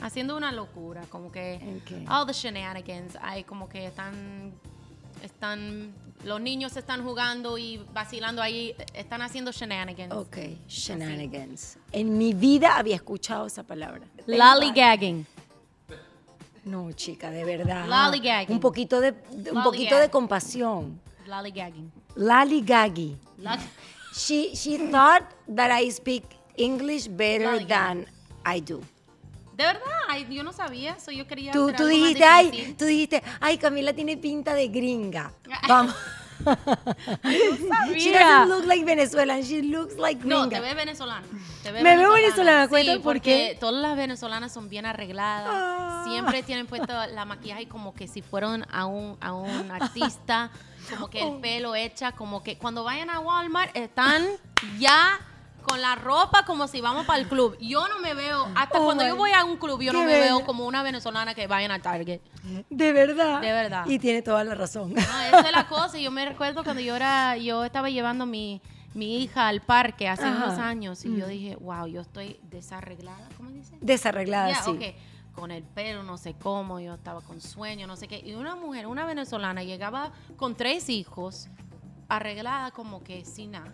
haciendo una locura, como que all the shenanigans, hay como que están están los niños están jugando y vacilando ahí, están haciendo shenanigans.
Ok, shenanigans. En mi vida había escuchado esa palabra.
Lollygagging.
No, chica, de verdad.
Lollygagging.
Un poquito de, un poquito de compasión.
Lollygagging.
Lollygagging. She, she thought that I speak English better than I do.
De verdad, yo no sabía eso, yo quería
tú, tú dijiste, ay, tú dijiste, ay, Camila tiene pinta de gringa. Vamos. She doesn't look like Venezuelan, she looks like gringa.
No, te ve venezolana. Te
Me veo venezolana, cuenta sí,
porque todas las venezolanas son bien arregladas, ah. siempre tienen puesto la maquillaje como que si fueran a un, a un artista como que el oh. pelo hecha, como que cuando vayan a Walmart están ya con la ropa como si vamos para el club. Yo no me veo, hasta oh cuando yo voy a un club, yo no me veo como una venezolana que vayan a Target.
De verdad.
De verdad.
Y tiene toda la razón.
No, esa es la cosa. Yo me recuerdo cuando yo era, yo estaba llevando mi, mi hija al parque hace unos años y yo mm. dije, wow, yo estoy desarreglada, ¿cómo dice?
Desarreglada, sí
con el pelo, no sé cómo, yo estaba con sueño, no sé qué. Y una mujer, una venezolana, llegaba con tres hijos, arreglada como que sin nada.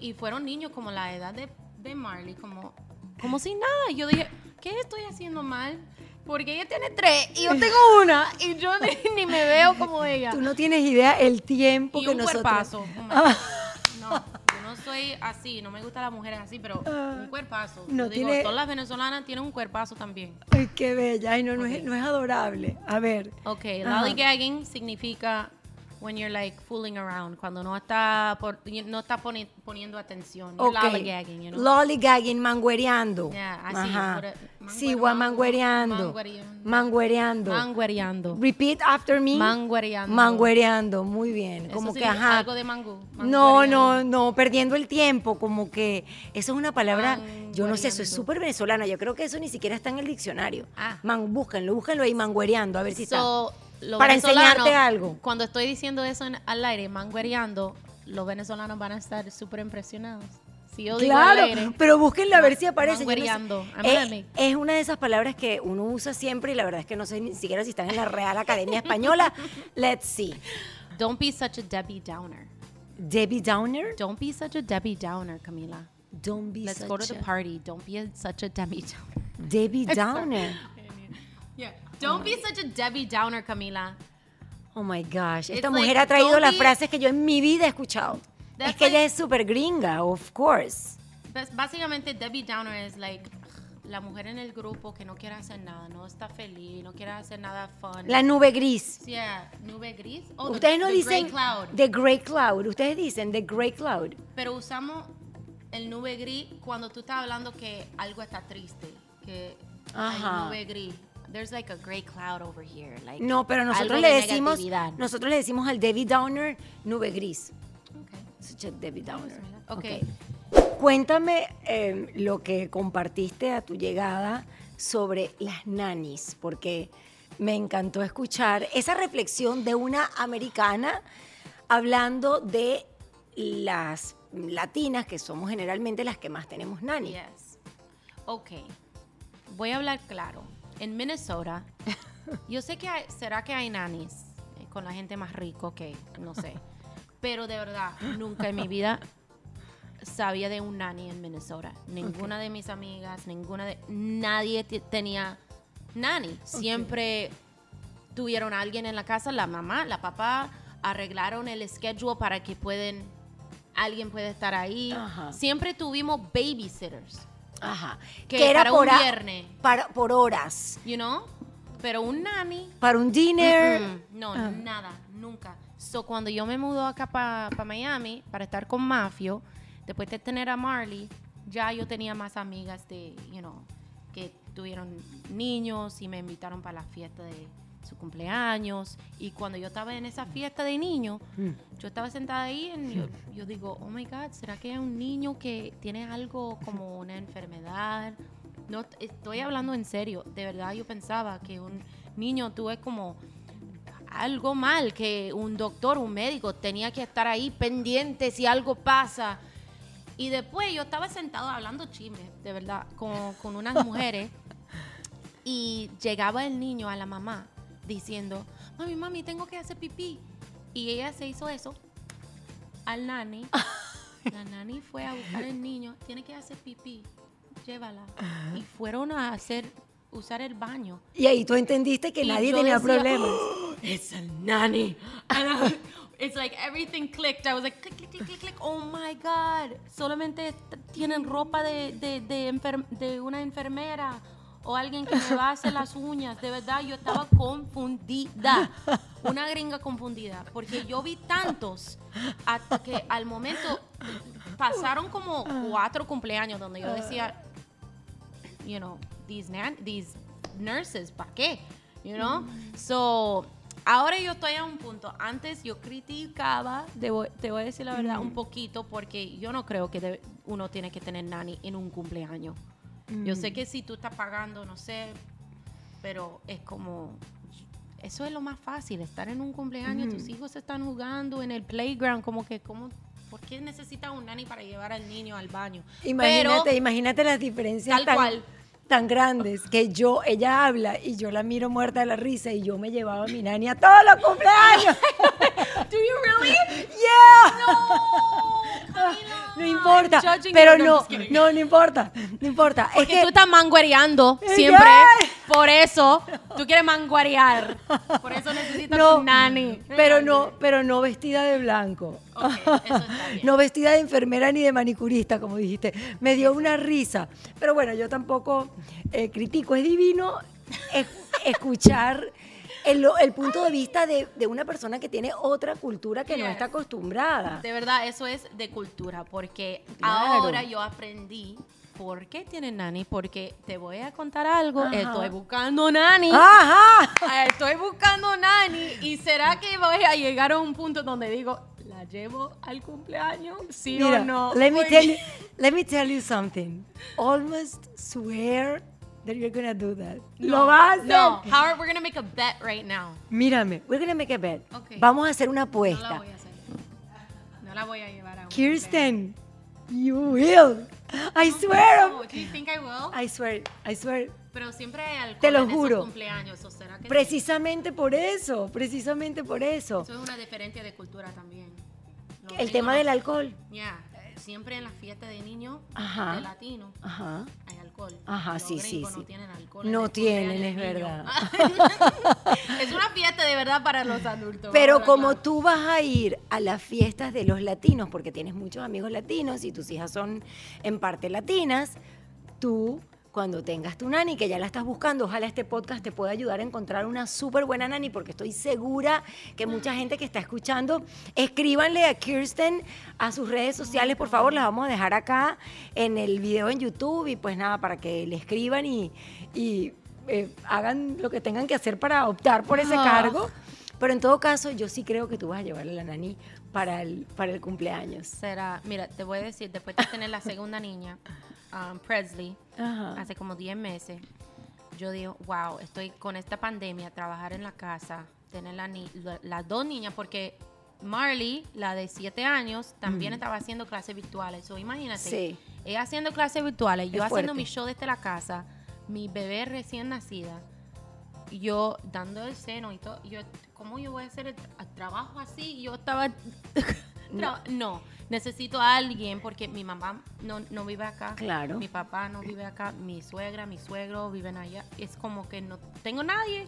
Y fueron niños como la edad de, de Marley, como, como sin nada. Y yo dije, ¿qué estoy haciendo mal? Porque ella tiene tres y yo tengo una y yo ni, me veo como ella.
Tú no tienes idea el tiempo
y
que
un
nosotros...
Cuerpazo. No no soy así, no me gustan las mujeres así, pero ah, un cuerpazo. No tiene... todas las venezolanas tienen un cuerpazo también.
Ay, qué bella. Ay, no, no, es, no es adorable. A ver.
Ok, lollygagging significa when you're like fooling around, cuando no está por, no está poni poniendo atención. Okay. Lollygagging, you know?
Lollygagging, manguereando.
Yeah, así. Ajá.
Sí, manguereando. Manguereando.
Manguereando.
Repeat after me.
Manguereando.
Manguereando, muy bien. Como que, ajá.
Algo de mango.
No, no, no, perdiendo el tiempo, como que eso es una palabra, yo no sé, eso es súper venezolana, yo creo que eso ni siquiera está en el diccionario. Ah. Man, búsquenlo, búsquenlo ahí, manguereando, a ver si está para enseñarte algo.
Cuando estoy diciendo eso al aire, manguereando, los venezolanos van a estar súper impresionados. Si yo
claro,
digo al aire,
pero búsquenla a ver si aparece.
Manguereando.
es, es, una de esas palabras que uno usa siempre y la verdad es que no sé ni siquiera si están en la Real Academia Española. Let's see.
Don't be such a Debbie Downer.
Debbie Downer?
Don't be such a Debbie Downer, Camila.
Don't be
Let's go to the party. Don't be such a Debbie Downer.
Debbie Downer.
yeah. Don't be such a Debbie Downer, Camila.
Oh my gosh. Esta mujer ha traído las frases que yo en mi vida he escuchado. Es que ella es súper gringa, of course.
Básicamente, Debbie Downer es like la mujer en el grupo que no quiere hacer nada, no está feliz, no quiere hacer nada fun.
La nube gris.
Yeah, nube gris.
Oh, Ustedes no dicen
gray cloud.
the gray cloud. Ustedes dicen the gray cloud.
Pero usamos el nube gris cuando tú estás hablando que algo está triste, que Ajá. hay nube gris. There's like a gray cloud over here. Like
no, pero nosotros le decimos, nosotros le decimos al David Downer nube gris. Okay. Such a David Downer.
Okay.
Cuéntame em, lo que compartiste a tu llegada sobre las nanis, porque me encantó escuchar esa reflexión de una americana hablando de las latinas, que somos generalmente las que más tenemos nanis.
Yes. Ok. Voy a hablar claro en Minnesota, yo sé que hay, será que hay nannies eh, con la gente más rico que, no sé, pero de verdad, nunca en mi vida sabía de un nanny en Minnesota. Ninguna de mis amigas, ninguna de, nadie tenía nanny. Siempre tuvieron a alguien en la casa, la mamá, la papá, arreglaron el schedule para que pueden, alguien puede estar ahí. Siempre tuvimos babysitters.
Ajá. Que, era para por un viernes. Para, por horas.
You know? Pero un nanny.
Para un dinner.
No, ah. nada, nunca. So, cuando yo me mudo acá para Miami para estar con Mafio, después de tener a Marley, ya yo tenía más amigas de, you know, que tuvieron niños y me invitaron para la fiesta de, su cumpleaños. Y cuando yo estaba en esa fiesta de niños, mm. yo estaba sentada ahí y yo, digo, oh my God, ¿será que hay un niño que tiene algo como una enfermedad? No, estoy hablando en serio. De verdad yo pensaba que un niño tuve como algo mal, que un doctor, un médico tenía que estar ahí pendiente si algo pasa. Y después yo estaba sentado hablando chisme, de verdad, con, con unas mujeres. y llegaba el niño a la mamá diciendo, mami, mami, tengo que hacer pipí. Y ella se hizo eso al nani. La nani fue a buscar al niño, tiene que hacer pipí, llévala. Y fueron a hacer, usar el baño.
Y ahí tú entendiste que nadie tenía problemas.
Oh, es el nani. it's like everything clicked. I was like, click, click, click, click, Oh my God. Solamente tienen ropa de, de, de, de una enfermera o alguien que me va a hacer las uñas. De verdad, yo estaba confundida. Una gringa confundida. Porque yo vi tantos que al momento pasaron como cuatro cumpleaños donde yo decía, you know, these, these nurses, ¿para qué? You know? So, ahora yo estoy a un punto. Antes yo criticaba, te voy, a decir la verdad, un poquito, porque yo no creo que uno tiene que tener nanny en un cumpleaños. Yo sé mm. que si tú estás pagando, no sé, pero es como, eso es lo más fácil, estar en un cumpleaños, tus hijos están jugando en el playground, como que, como, ¿por qué necesitas un nani para llevar al niño al baño?
Imagínate, imagínate las diferencias.
Tal cual
tan grandes que yo, ella habla y yo la miro muerta de la risa y yo me llevaba a mi nani a todos los cumpleaños.
Do you really?
Yeah. No, no importa, pero no, no, no importa, no importa.
Porque es que, tú estás manguereando siempre, por eso tú quieres manguarear, por eso necesitas un nani.
Pero no, pero no vestida de blanco. No vestida de enfermera ni de manicurista, como dijiste. Me dio una risa. Pero bueno, yo tampoco eh, critico. Es divino escuchar el, el punto de vista de, de, una persona que tiene otra cultura que no está acostumbrada.
De verdad, eso es de cultura, porque ahora yo aprendí ¿Por qué tienen nani? Porque te voy a contar algo. Estoy buscando nani. Ajá. Estoy buscando nani. ¿Y será que voy a llegar a un punto donde digo, la llevo al cumpleaños? ¿Sí o no?
Let me, tell you, let me tell you something. Almost swear that you're gonna do that.
No, Lo vas a hacer. No, Howard, we're gonna make a bet right now.
Mírame, we're gonna make a bet. Vamos a hacer una apuesta.
No la voy a hacer. No la voy a llevar a
Kirsten, you will. I swear.
Do you think I will?
I swear, I swear.
Pero siempre hay alcohol
Te lo juro.
cumpleaños, ¿o será que
Precisamente por eso, precisamente por eso.
Eso es una diferencia de cultura también.
el tema del alcohol.
Ya, siempre en las fiestas de niños de latinos hay alcohol.
Ajá,
Los
sí, sí,
No tienen alcohol.
No tienen, es verdad.
es una fiesta de verdad para los adultos.
Pero como tú vas a ir a las fiestas de los latinos, porque tienes muchos amigos latinos y tus hijas son en parte latinas, tú cuando tengas tu nani, que ya la estás buscando, ojalá este podcast te pueda ayudar a encontrar una súper buena nani, porque estoy segura que mucha gente que está escuchando, escríbanle a Kirsten a sus redes sociales, por favor, las vamos a dejar acá en el video en YouTube y pues nada, para que le escriban y, eh, hagan lo que tengan que hacer para optar por ese cargo. Pero en todo caso, yo sí creo que tú vas a llevarle la nani para el, para el cumpleaños.
Será, mira, te voy a decir, después de tener la segunda niña, um, Presley, hace como 10 meses, yo digo, wow, estoy con esta pandemia, trabajar en la casa, tener las dos niñas, porque Marley, la de 7 años, también estaba haciendo clases virtuales. So, imagínate, ella haciendo clases virtuales, yo haciendo mi show desde la casa, mi bebé recién nacida, yo dando el seno y todo. Yo, ¿Cómo yo voy a hacer el, trabajo así? Yo estaba... no necesito a alguien porque mi mamá no, no vive acá.
Claro.
Mi papá no vive acá. Mi suegra, mi suegro viven allá. Es como que no tengo nadie.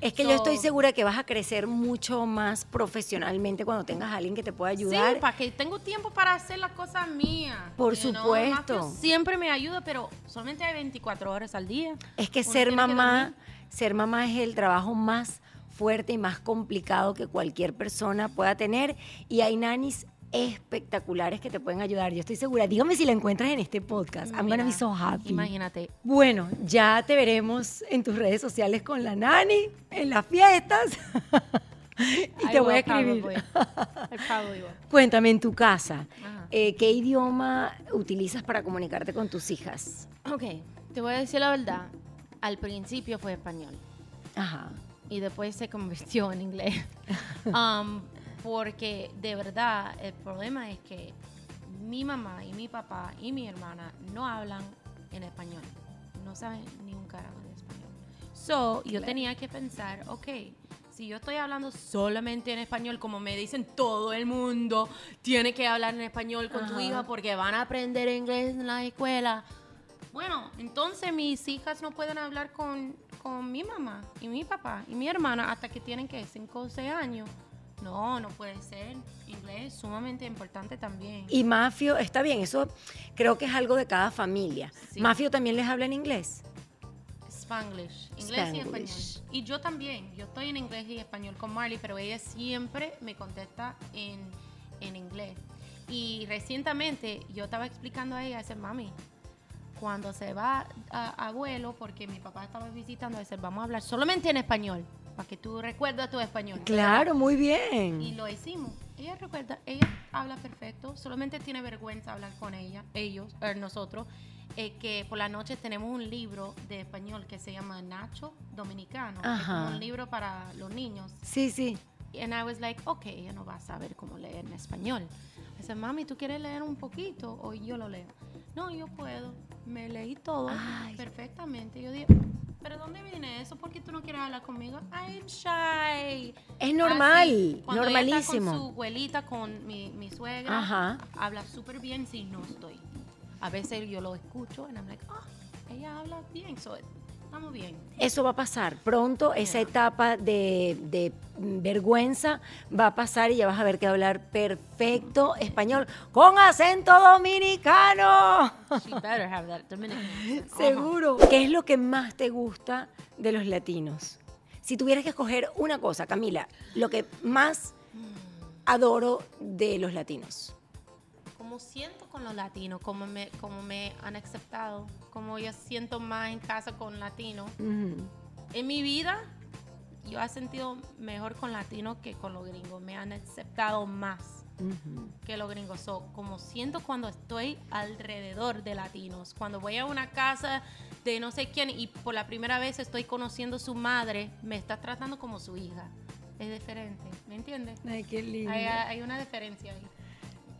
Es que yo estoy segura que vas a crecer mucho más profesionalmente cuando tengas a alguien que te pueda ayudar.
Sí, para que tengo tiempo para hacer las cosas mías.
Por supuesto.
siempre me ayuda, pero solamente hay 24 horas al día.
Es que ser mamá, ser mamá es el trabajo más fuerte y más complicado que cualquier persona pueda tener y hay nanis espectaculares que te pueden ayudar. Yo estoy segura. Dígame si la encuentras en este podcast. I'm gonna be so happy.
Imagínate.
Bueno, ya te veremos en tus redes sociales con la nani, en las fiestas. y te voy a escribir. Cuéntame en tu casa, eh, ¿qué idioma utilizas para comunicarte con tus hijas?
Ok, te voy a decir la verdad. Al principio fue español.
Ajá.
Y después se convirtió en inglés. um, porque de verdad el problema es que mi mamá y mi papá y mi hermana no hablan en español. No saben ni un carajo de español. So, yo tenía que pensar, ok, si yo estoy hablando solamente en español, como me dicen todo el mundo, tiene que hablar en español con tu hija porque van a aprender inglés en la escuela. Bueno, entonces mis hijas no pueden hablar con, con mi mamá y mi papá y mi hermana hasta que tienen que 5 o 6 años. No, no puede ser. Inglés es sumamente importante también.
Y Mafio, está bien, eso creo que es algo de cada familia. ¿Mafio también les habla en inglés?
Spanglish, inglés y español. Y yo también, yo estoy en inglés y español con Marley, pero ella siempre me contesta en, en inglés. Y recientemente yo estaba explicando a ella, ese mami, cuando se va a, abuelo, porque mi papá estaba visitando, veces vamos a hablar solamente en español para que tú recuerdes tu español.
Claro, muy bien.
Y lo hicimos. Ella recuerda, ella habla perfecto, solamente tiene vergüenza hablar con ella, ellos, er, nosotros, eh, que por la noche tenemos un libro de español que se llama Nacho Dominicano, es un libro para los niños.
Sí, sí.
And I was like, ok, ella no va a saber cómo leer en español. Dice, mami, ¿tú quieres leer un poquito o yo lo leo? No, yo puedo. Me leí todo perfectamente. Yo dije, ¿pero dónde viene eso? ¿Por qué tú no quieres hablar conmigo? I'm shy.
Es normal, normalísimo.
con su abuelita, con mi, mi suegra, habla súper bien si no estoy. A veces yo lo escucho y I'm like, oh, ella habla bien. So, estamos bien.
Eso va a pasar. Pronto esa etapa de, vergüenza va a pasar y ya vas a ver que hablar perfecto español con acento dominicano. Seguro. ¿Qué es lo que más te gusta de los latinos? Si tuvieras que escoger una cosa, Camila, lo que más adoro de los latinos.
Como siento con los latinos, como me, como me han aceptado, como yo siento más en casa con latinos. En mi vida, yo he sentido mejor con latinos que con los gringos. Me han aceptado más que los gringos. So, como siento cuando estoy alrededor de latinos, cuando voy a una casa de no sé quién y por la primera vez estoy conociendo a su madre, me está tratando como su hija. Es diferente, ¿me entiendes?
Ay, qué lindo.
Hay, una diferencia ahí.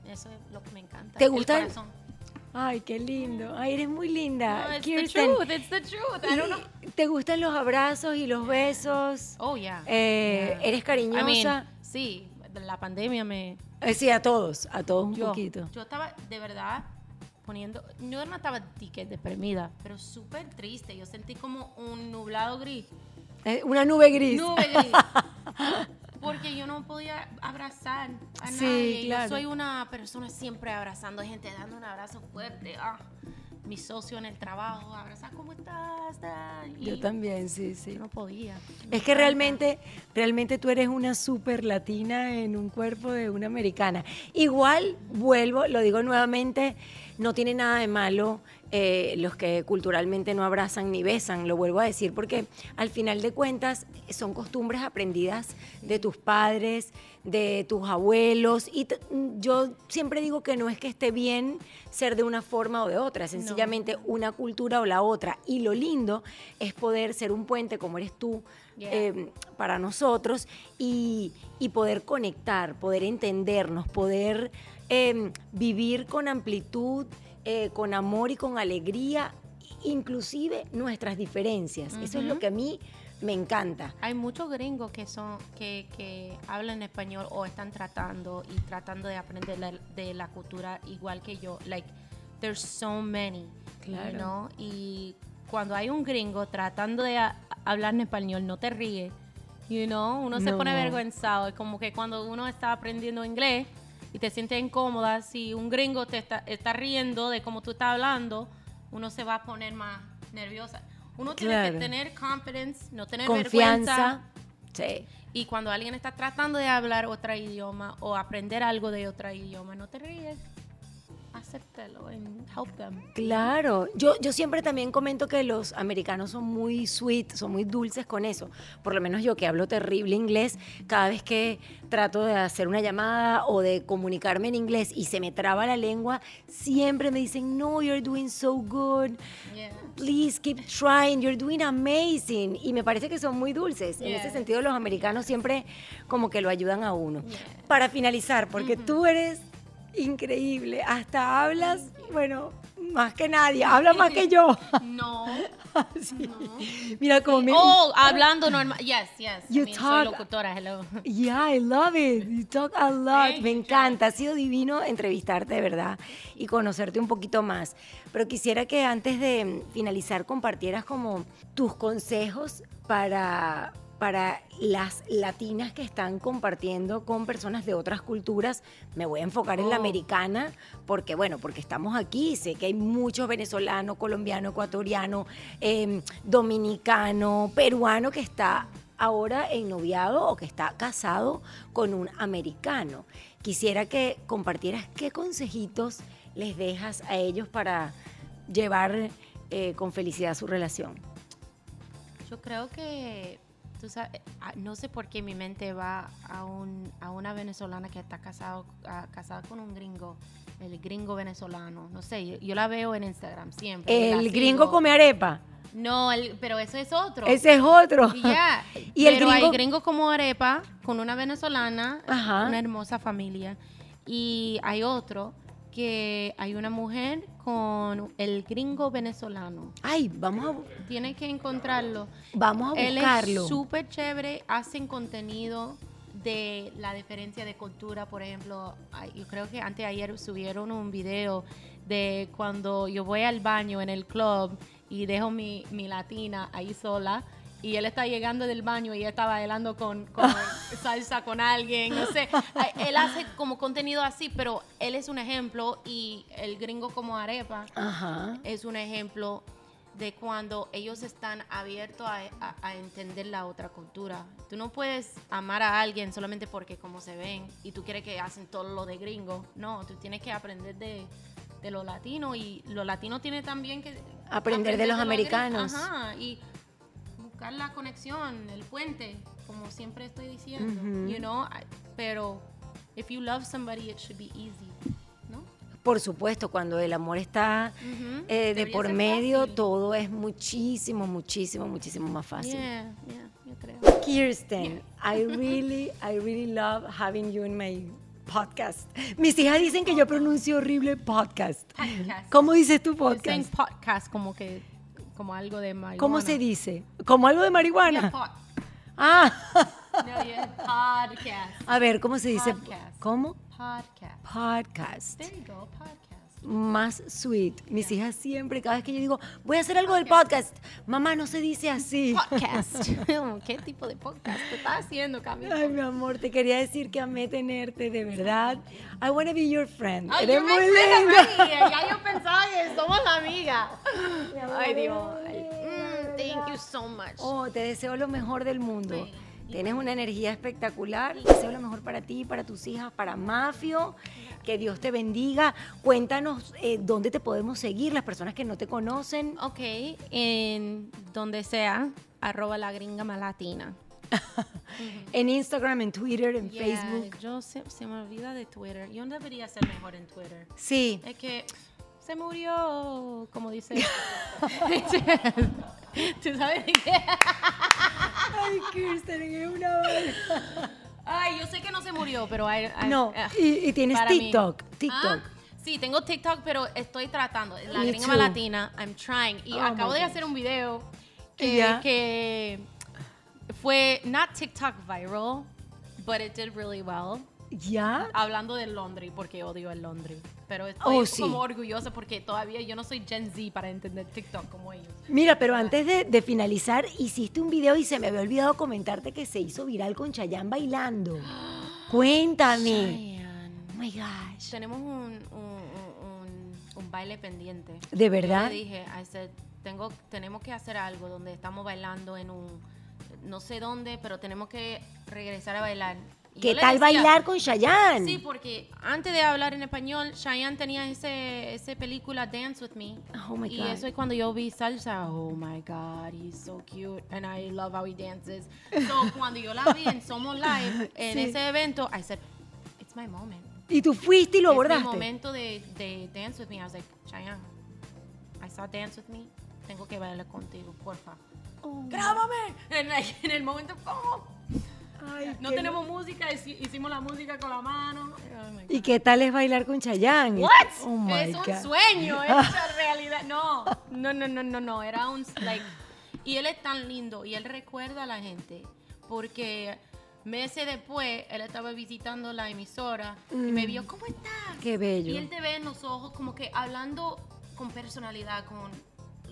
Eso es lo que me encanta.
¿Te gusta? El Ay, qué lindo. Ay, eres muy linda.
No, it's the truth. It's the truth. I don't know.
¿Te gustan los abrazos y los besos?
Oh, yeah.
Eh, ¿Eres cariñosa?
sí, la pandemia me...
Eh, sí, a todos, a todos un poquito.
Yo estaba, de verdad, poniendo... Yo no estaba ticket deprimida, pero súper triste. Yo sentí como un nublado gris.
Eh, una nube gris.
Nube gris. Porque yo no podía abrazar a nadie. Yo soy una persona siempre abrazando gente, dando un abrazo fuerte. Ah, mi socio en el trabajo, abrazar, ¿cómo estás?
yo también, sí, sí.
no podía.
Es que realmente, realmente tú eres una super latina en un cuerpo de una americana. Igual, vuelvo, lo digo nuevamente, no tiene nada de malo eh, los que culturalmente no abrazan ni besan, lo vuelvo a decir, porque al final de cuentas son costumbres aprendidas de tus padres, de tus abuelos, y yo siempre digo que no es que esté bien ser de una forma o de otra, sencillamente una cultura o la otra, y lo lindo es poder ser un puente como eres tú. Eh, para nosotros y, poder conectar, poder entendernos, poder em, vivir con amplitud, eh, con amor y con alegría, inclusive nuestras diferencias. Eso es lo que a mí me encanta.
Hay muchos gringos que son que, que hablan español o están tratando y tratando de aprender de la cultura igual que yo. Like there's so many, claro. Y cuando hay un gringo tratando de hablar en español, no te ríes. You know, uno se pone avergonzado. Es como que cuando uno está aprendiendo inglés, y te sientes incómoda, si un gringo te está, está riendo de cómo tú estás hablando, uno se va a poner más nerviosa. Uno tiene que tener confidence, no tener Confianza.
Sí.
Y cuando alguien está tratando de hablar otro idioma o aprender algo de otro idioma, no te ríes acéptalo and help them.
Claro, yo, yo siempre también comento que los americanos son muy sweet, son muy dulces con eso. Por lo menos yo que hablo terrible inglés, cada vez que trato de hacer una llamada o de comunicarme en inglés y se me traba la lengua, siempre me dicen, no, you're doing so good. Please keep trying, you're doing amazing. Y me parece que son muy dulces. En ese sentido, los americanos siempre como que lo ayudan a uno. Para finalizar, porque tú eres increíble. Hasta hablas, bueno, más que nadie. Habla más que yo.
No.
Mira como me...
Oh, hablando normal. Yes, yes. You talk, soy locutora, hello.
Yeah, I love it. You talk a lot. me encanta. Ha sido divino entrevistarte, de verdad, y conocerte un poquito más. Pero quisiera que antes de finalizar compartieras como tus consejos para para las latinas que están compartiendo con personas de otras culturas. Me voy a enfocar en la oh. americana porque, bueno, porque estamos aquí. Sé que hay muchos venezolanos, colombianos, ecuatorianos, em, dominicano, peruano que está ahora en noviado o que está casado con un americano. Quisiera que compartieras qué consejitos les dejas a ellos para llevar eh, con felicidad su relación.
Yo creo que Tú sabes, ah, no sé por qué mi mente va a, un, a una venezolana que está casado, casada con un gringo, el gringo venezolano. No sé, yo, la veo en Instagram siempre.
¿El gringo come arepa?
No, pero eso es otro.
Ese es otro.
Y el gringo? hay gringo como arepa con una venezolana, una hermosa familia. Y hay otro que hay una mujer con el gringo venezolano.
Ay, vamos a...
Tienes que encontrarlo.
Vamos a buscarlo.
Él es súper chévere, hacen contenido de la diferencia de cultura, por ejemplo, yo creo que antes de ayer subieron un video de cuando yo voy al baño en el club y dejo mi, mi latina ahí sola y él está llegando del baño y ella está bailando con, salsa con alguien, no sé. Él hace como contenido así, pero él es un ejemplo y el gringo como arepa es un ejemplo de cuando ellos están abiertos a, entender la otra cultura. Tú no puedes amar a alguien solamente porque como se ven y tú quieres que hacen todo lo de gringo. No, tú tienes que aprender de, de los latinos y los latinos tienen también que
aprender, de los americanos.
Ajá, y buscar la conexión, el puente, como siempre estoy diciendo, you know, pero if you love somebody it should be easy.
Por supuesto, cuando el amor está eh, de por medio, todo es muchísimo, muchísimo, muchísimo más fácil.
Yeah, yeah, yo creo.
Kirsten, I really, I really love having you in my podcast. Mis hijas dicen que yo pronuncio horrible podcast. podcast. ¿Cómo dices tu podcast?
podcast como que como algo de marihuana.
¿Cómo se dice? ¿Como algo de marihuana? Ah.
No, yeah, podcast.
A ver, ¿cómo se dice? ¿Cómo?
Podcast.
Podcast.
There you go, podcast.
Más sweet. Mis hijas siempre, cada vez que yo digo, voy a hacer algo del podcast, mamá, no se dice así.
Podcast. ¿Qué tipo de podcast te estás haciendo, Camila?
Ay, mi amor, te quería decir que amé tenerte, de verdad. I want to be your friend.
Ay, Eres muy linda. Ya yo pensaba que somos amigas. Ay, Dios. Mm, thank you so much.
Oh, te deseo lo mejor del mundo. Tienes una energía espectacular. Deseo lo mejor para ti, para tus hijas, para Mafio. Que Dios te bendiga. Cuéntanos eh, dónde te podemos seguir, las personas que no te conocen.
Ok, en donde sea, arroba la gringa malatina.
en Instagram, en Twitter, en Facebook.
Yo se, se, me olvida de Twitter. Yo debería ser mejor en Twitter.
Sí.
Es que se murió, como dice. ¿Tú sabes de qué?
Ay, Kirsten, es una
Ay, yo sé que no se murió, pero hay.
no, ah, y, tienes TikTok. TikTok. Ah,
sí, tengo TikTok, pero estoy tratando. La gringa latina, I'm trying. Y oh acabo de hacer un video que, que fue not TikTok viral, but it did really well.
¿Ya?
Hablando de Londres, porque odio el Londres. Pero estoy oh, como orgullosa porque todavía yo no soy Gen Z para entender TikTok como ellos.
Mira, pero antes de, finalizar, hiciste un video y se me había olvidado comentarte que se hizo viral con Chayanne bailando. Cuéntame.
Chayanne. Oh my gosh. Tenemos un, un, baile pendiente.
¿De verdad?
Yo le dije, I said, tengo, tenemos que hacer algo donde estamos bailando en un no sé dónde, pero tenemos que regresar a bailar.
¿Qué tal bailar con Chayanne?
Sí, porque antes de hablar en español, Chayanne tenía ese, ese película Dance With Me.
Oh my
God. Y eso es cuando yo vi salsa. Oh my God, he's so cute. And I love how he dances. So, cuando yo la vi en Somos Live, en ese evento, I said, it's my moment.
Y tú fuiste y lo abordaste.
Es mi momento de, de Dance With Me. I was like, Chayanne, I saw Dance With Me. Tengo que bailar contigo, porfa. Oh. ¡Grábame! En, en el momento, ¡oh! No tenemos música, hicimos la música con la mano.
¿Y qué tal es bailar con Chayanne?
What? Oh es un sueño, es realidad. No, no, no, no, no, no. Era un like. Y él es tan lindo y él recuerda a la gente porque meses después él estaba visitando la emisora y me vio, ¿cómo estás?
Qué bello.
Y él te ve en los ojos como que hablando con personalidad, con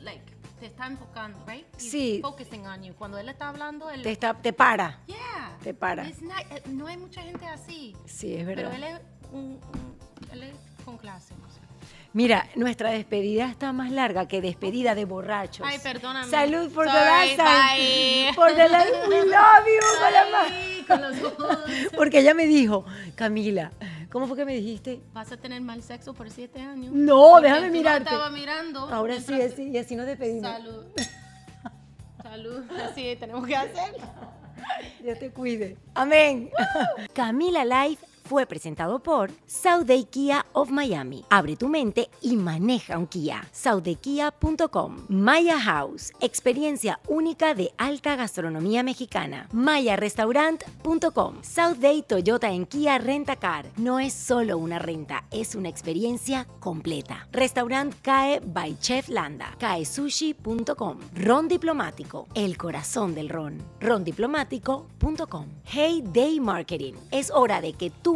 like te está enfocando, right?
sí.
Focusing on you. Cuando él está hablando, él
te, está, te para.
Yeah.
Te para.
Eh, no hay mucha gente así.
Sí, es verdad.
Pero él es, un, él es con clase, no sé.
Mira, nuestra despedida está más larga que despedida de borrachos.
Ay, perdóname.
Salud por
Sorry,
the last Por the last we love you.
Con, con los ojos.
Porque ella me dijo, Camila, ¿Cómo fue que me dijiste?
Vas a tener mal sexo por siete años.
No, déjame mirarte.
estaba mirando.
Ahora sí, así, y así nos despedimos.
Salud. Salud. Así tenemos que hacer.
Dios te cuide. Amén. Camila Life fue presentado por Sauday Kia of Miami. Abre tu mente y maneja un Kia. SaudayKia.com. Maya House, experiencia única de alta gastronomía mexicana. MayaRestaurant.com. Day Toyota en Kia Rentacar. No es solo una renta, es una experiencia completa. Restaurant CAE by Chef Landa. CAESushi.com. Ron Diplomático, el corazón del ron. Rondiplomático.com. Hey Day Marketing. Es hora de que tú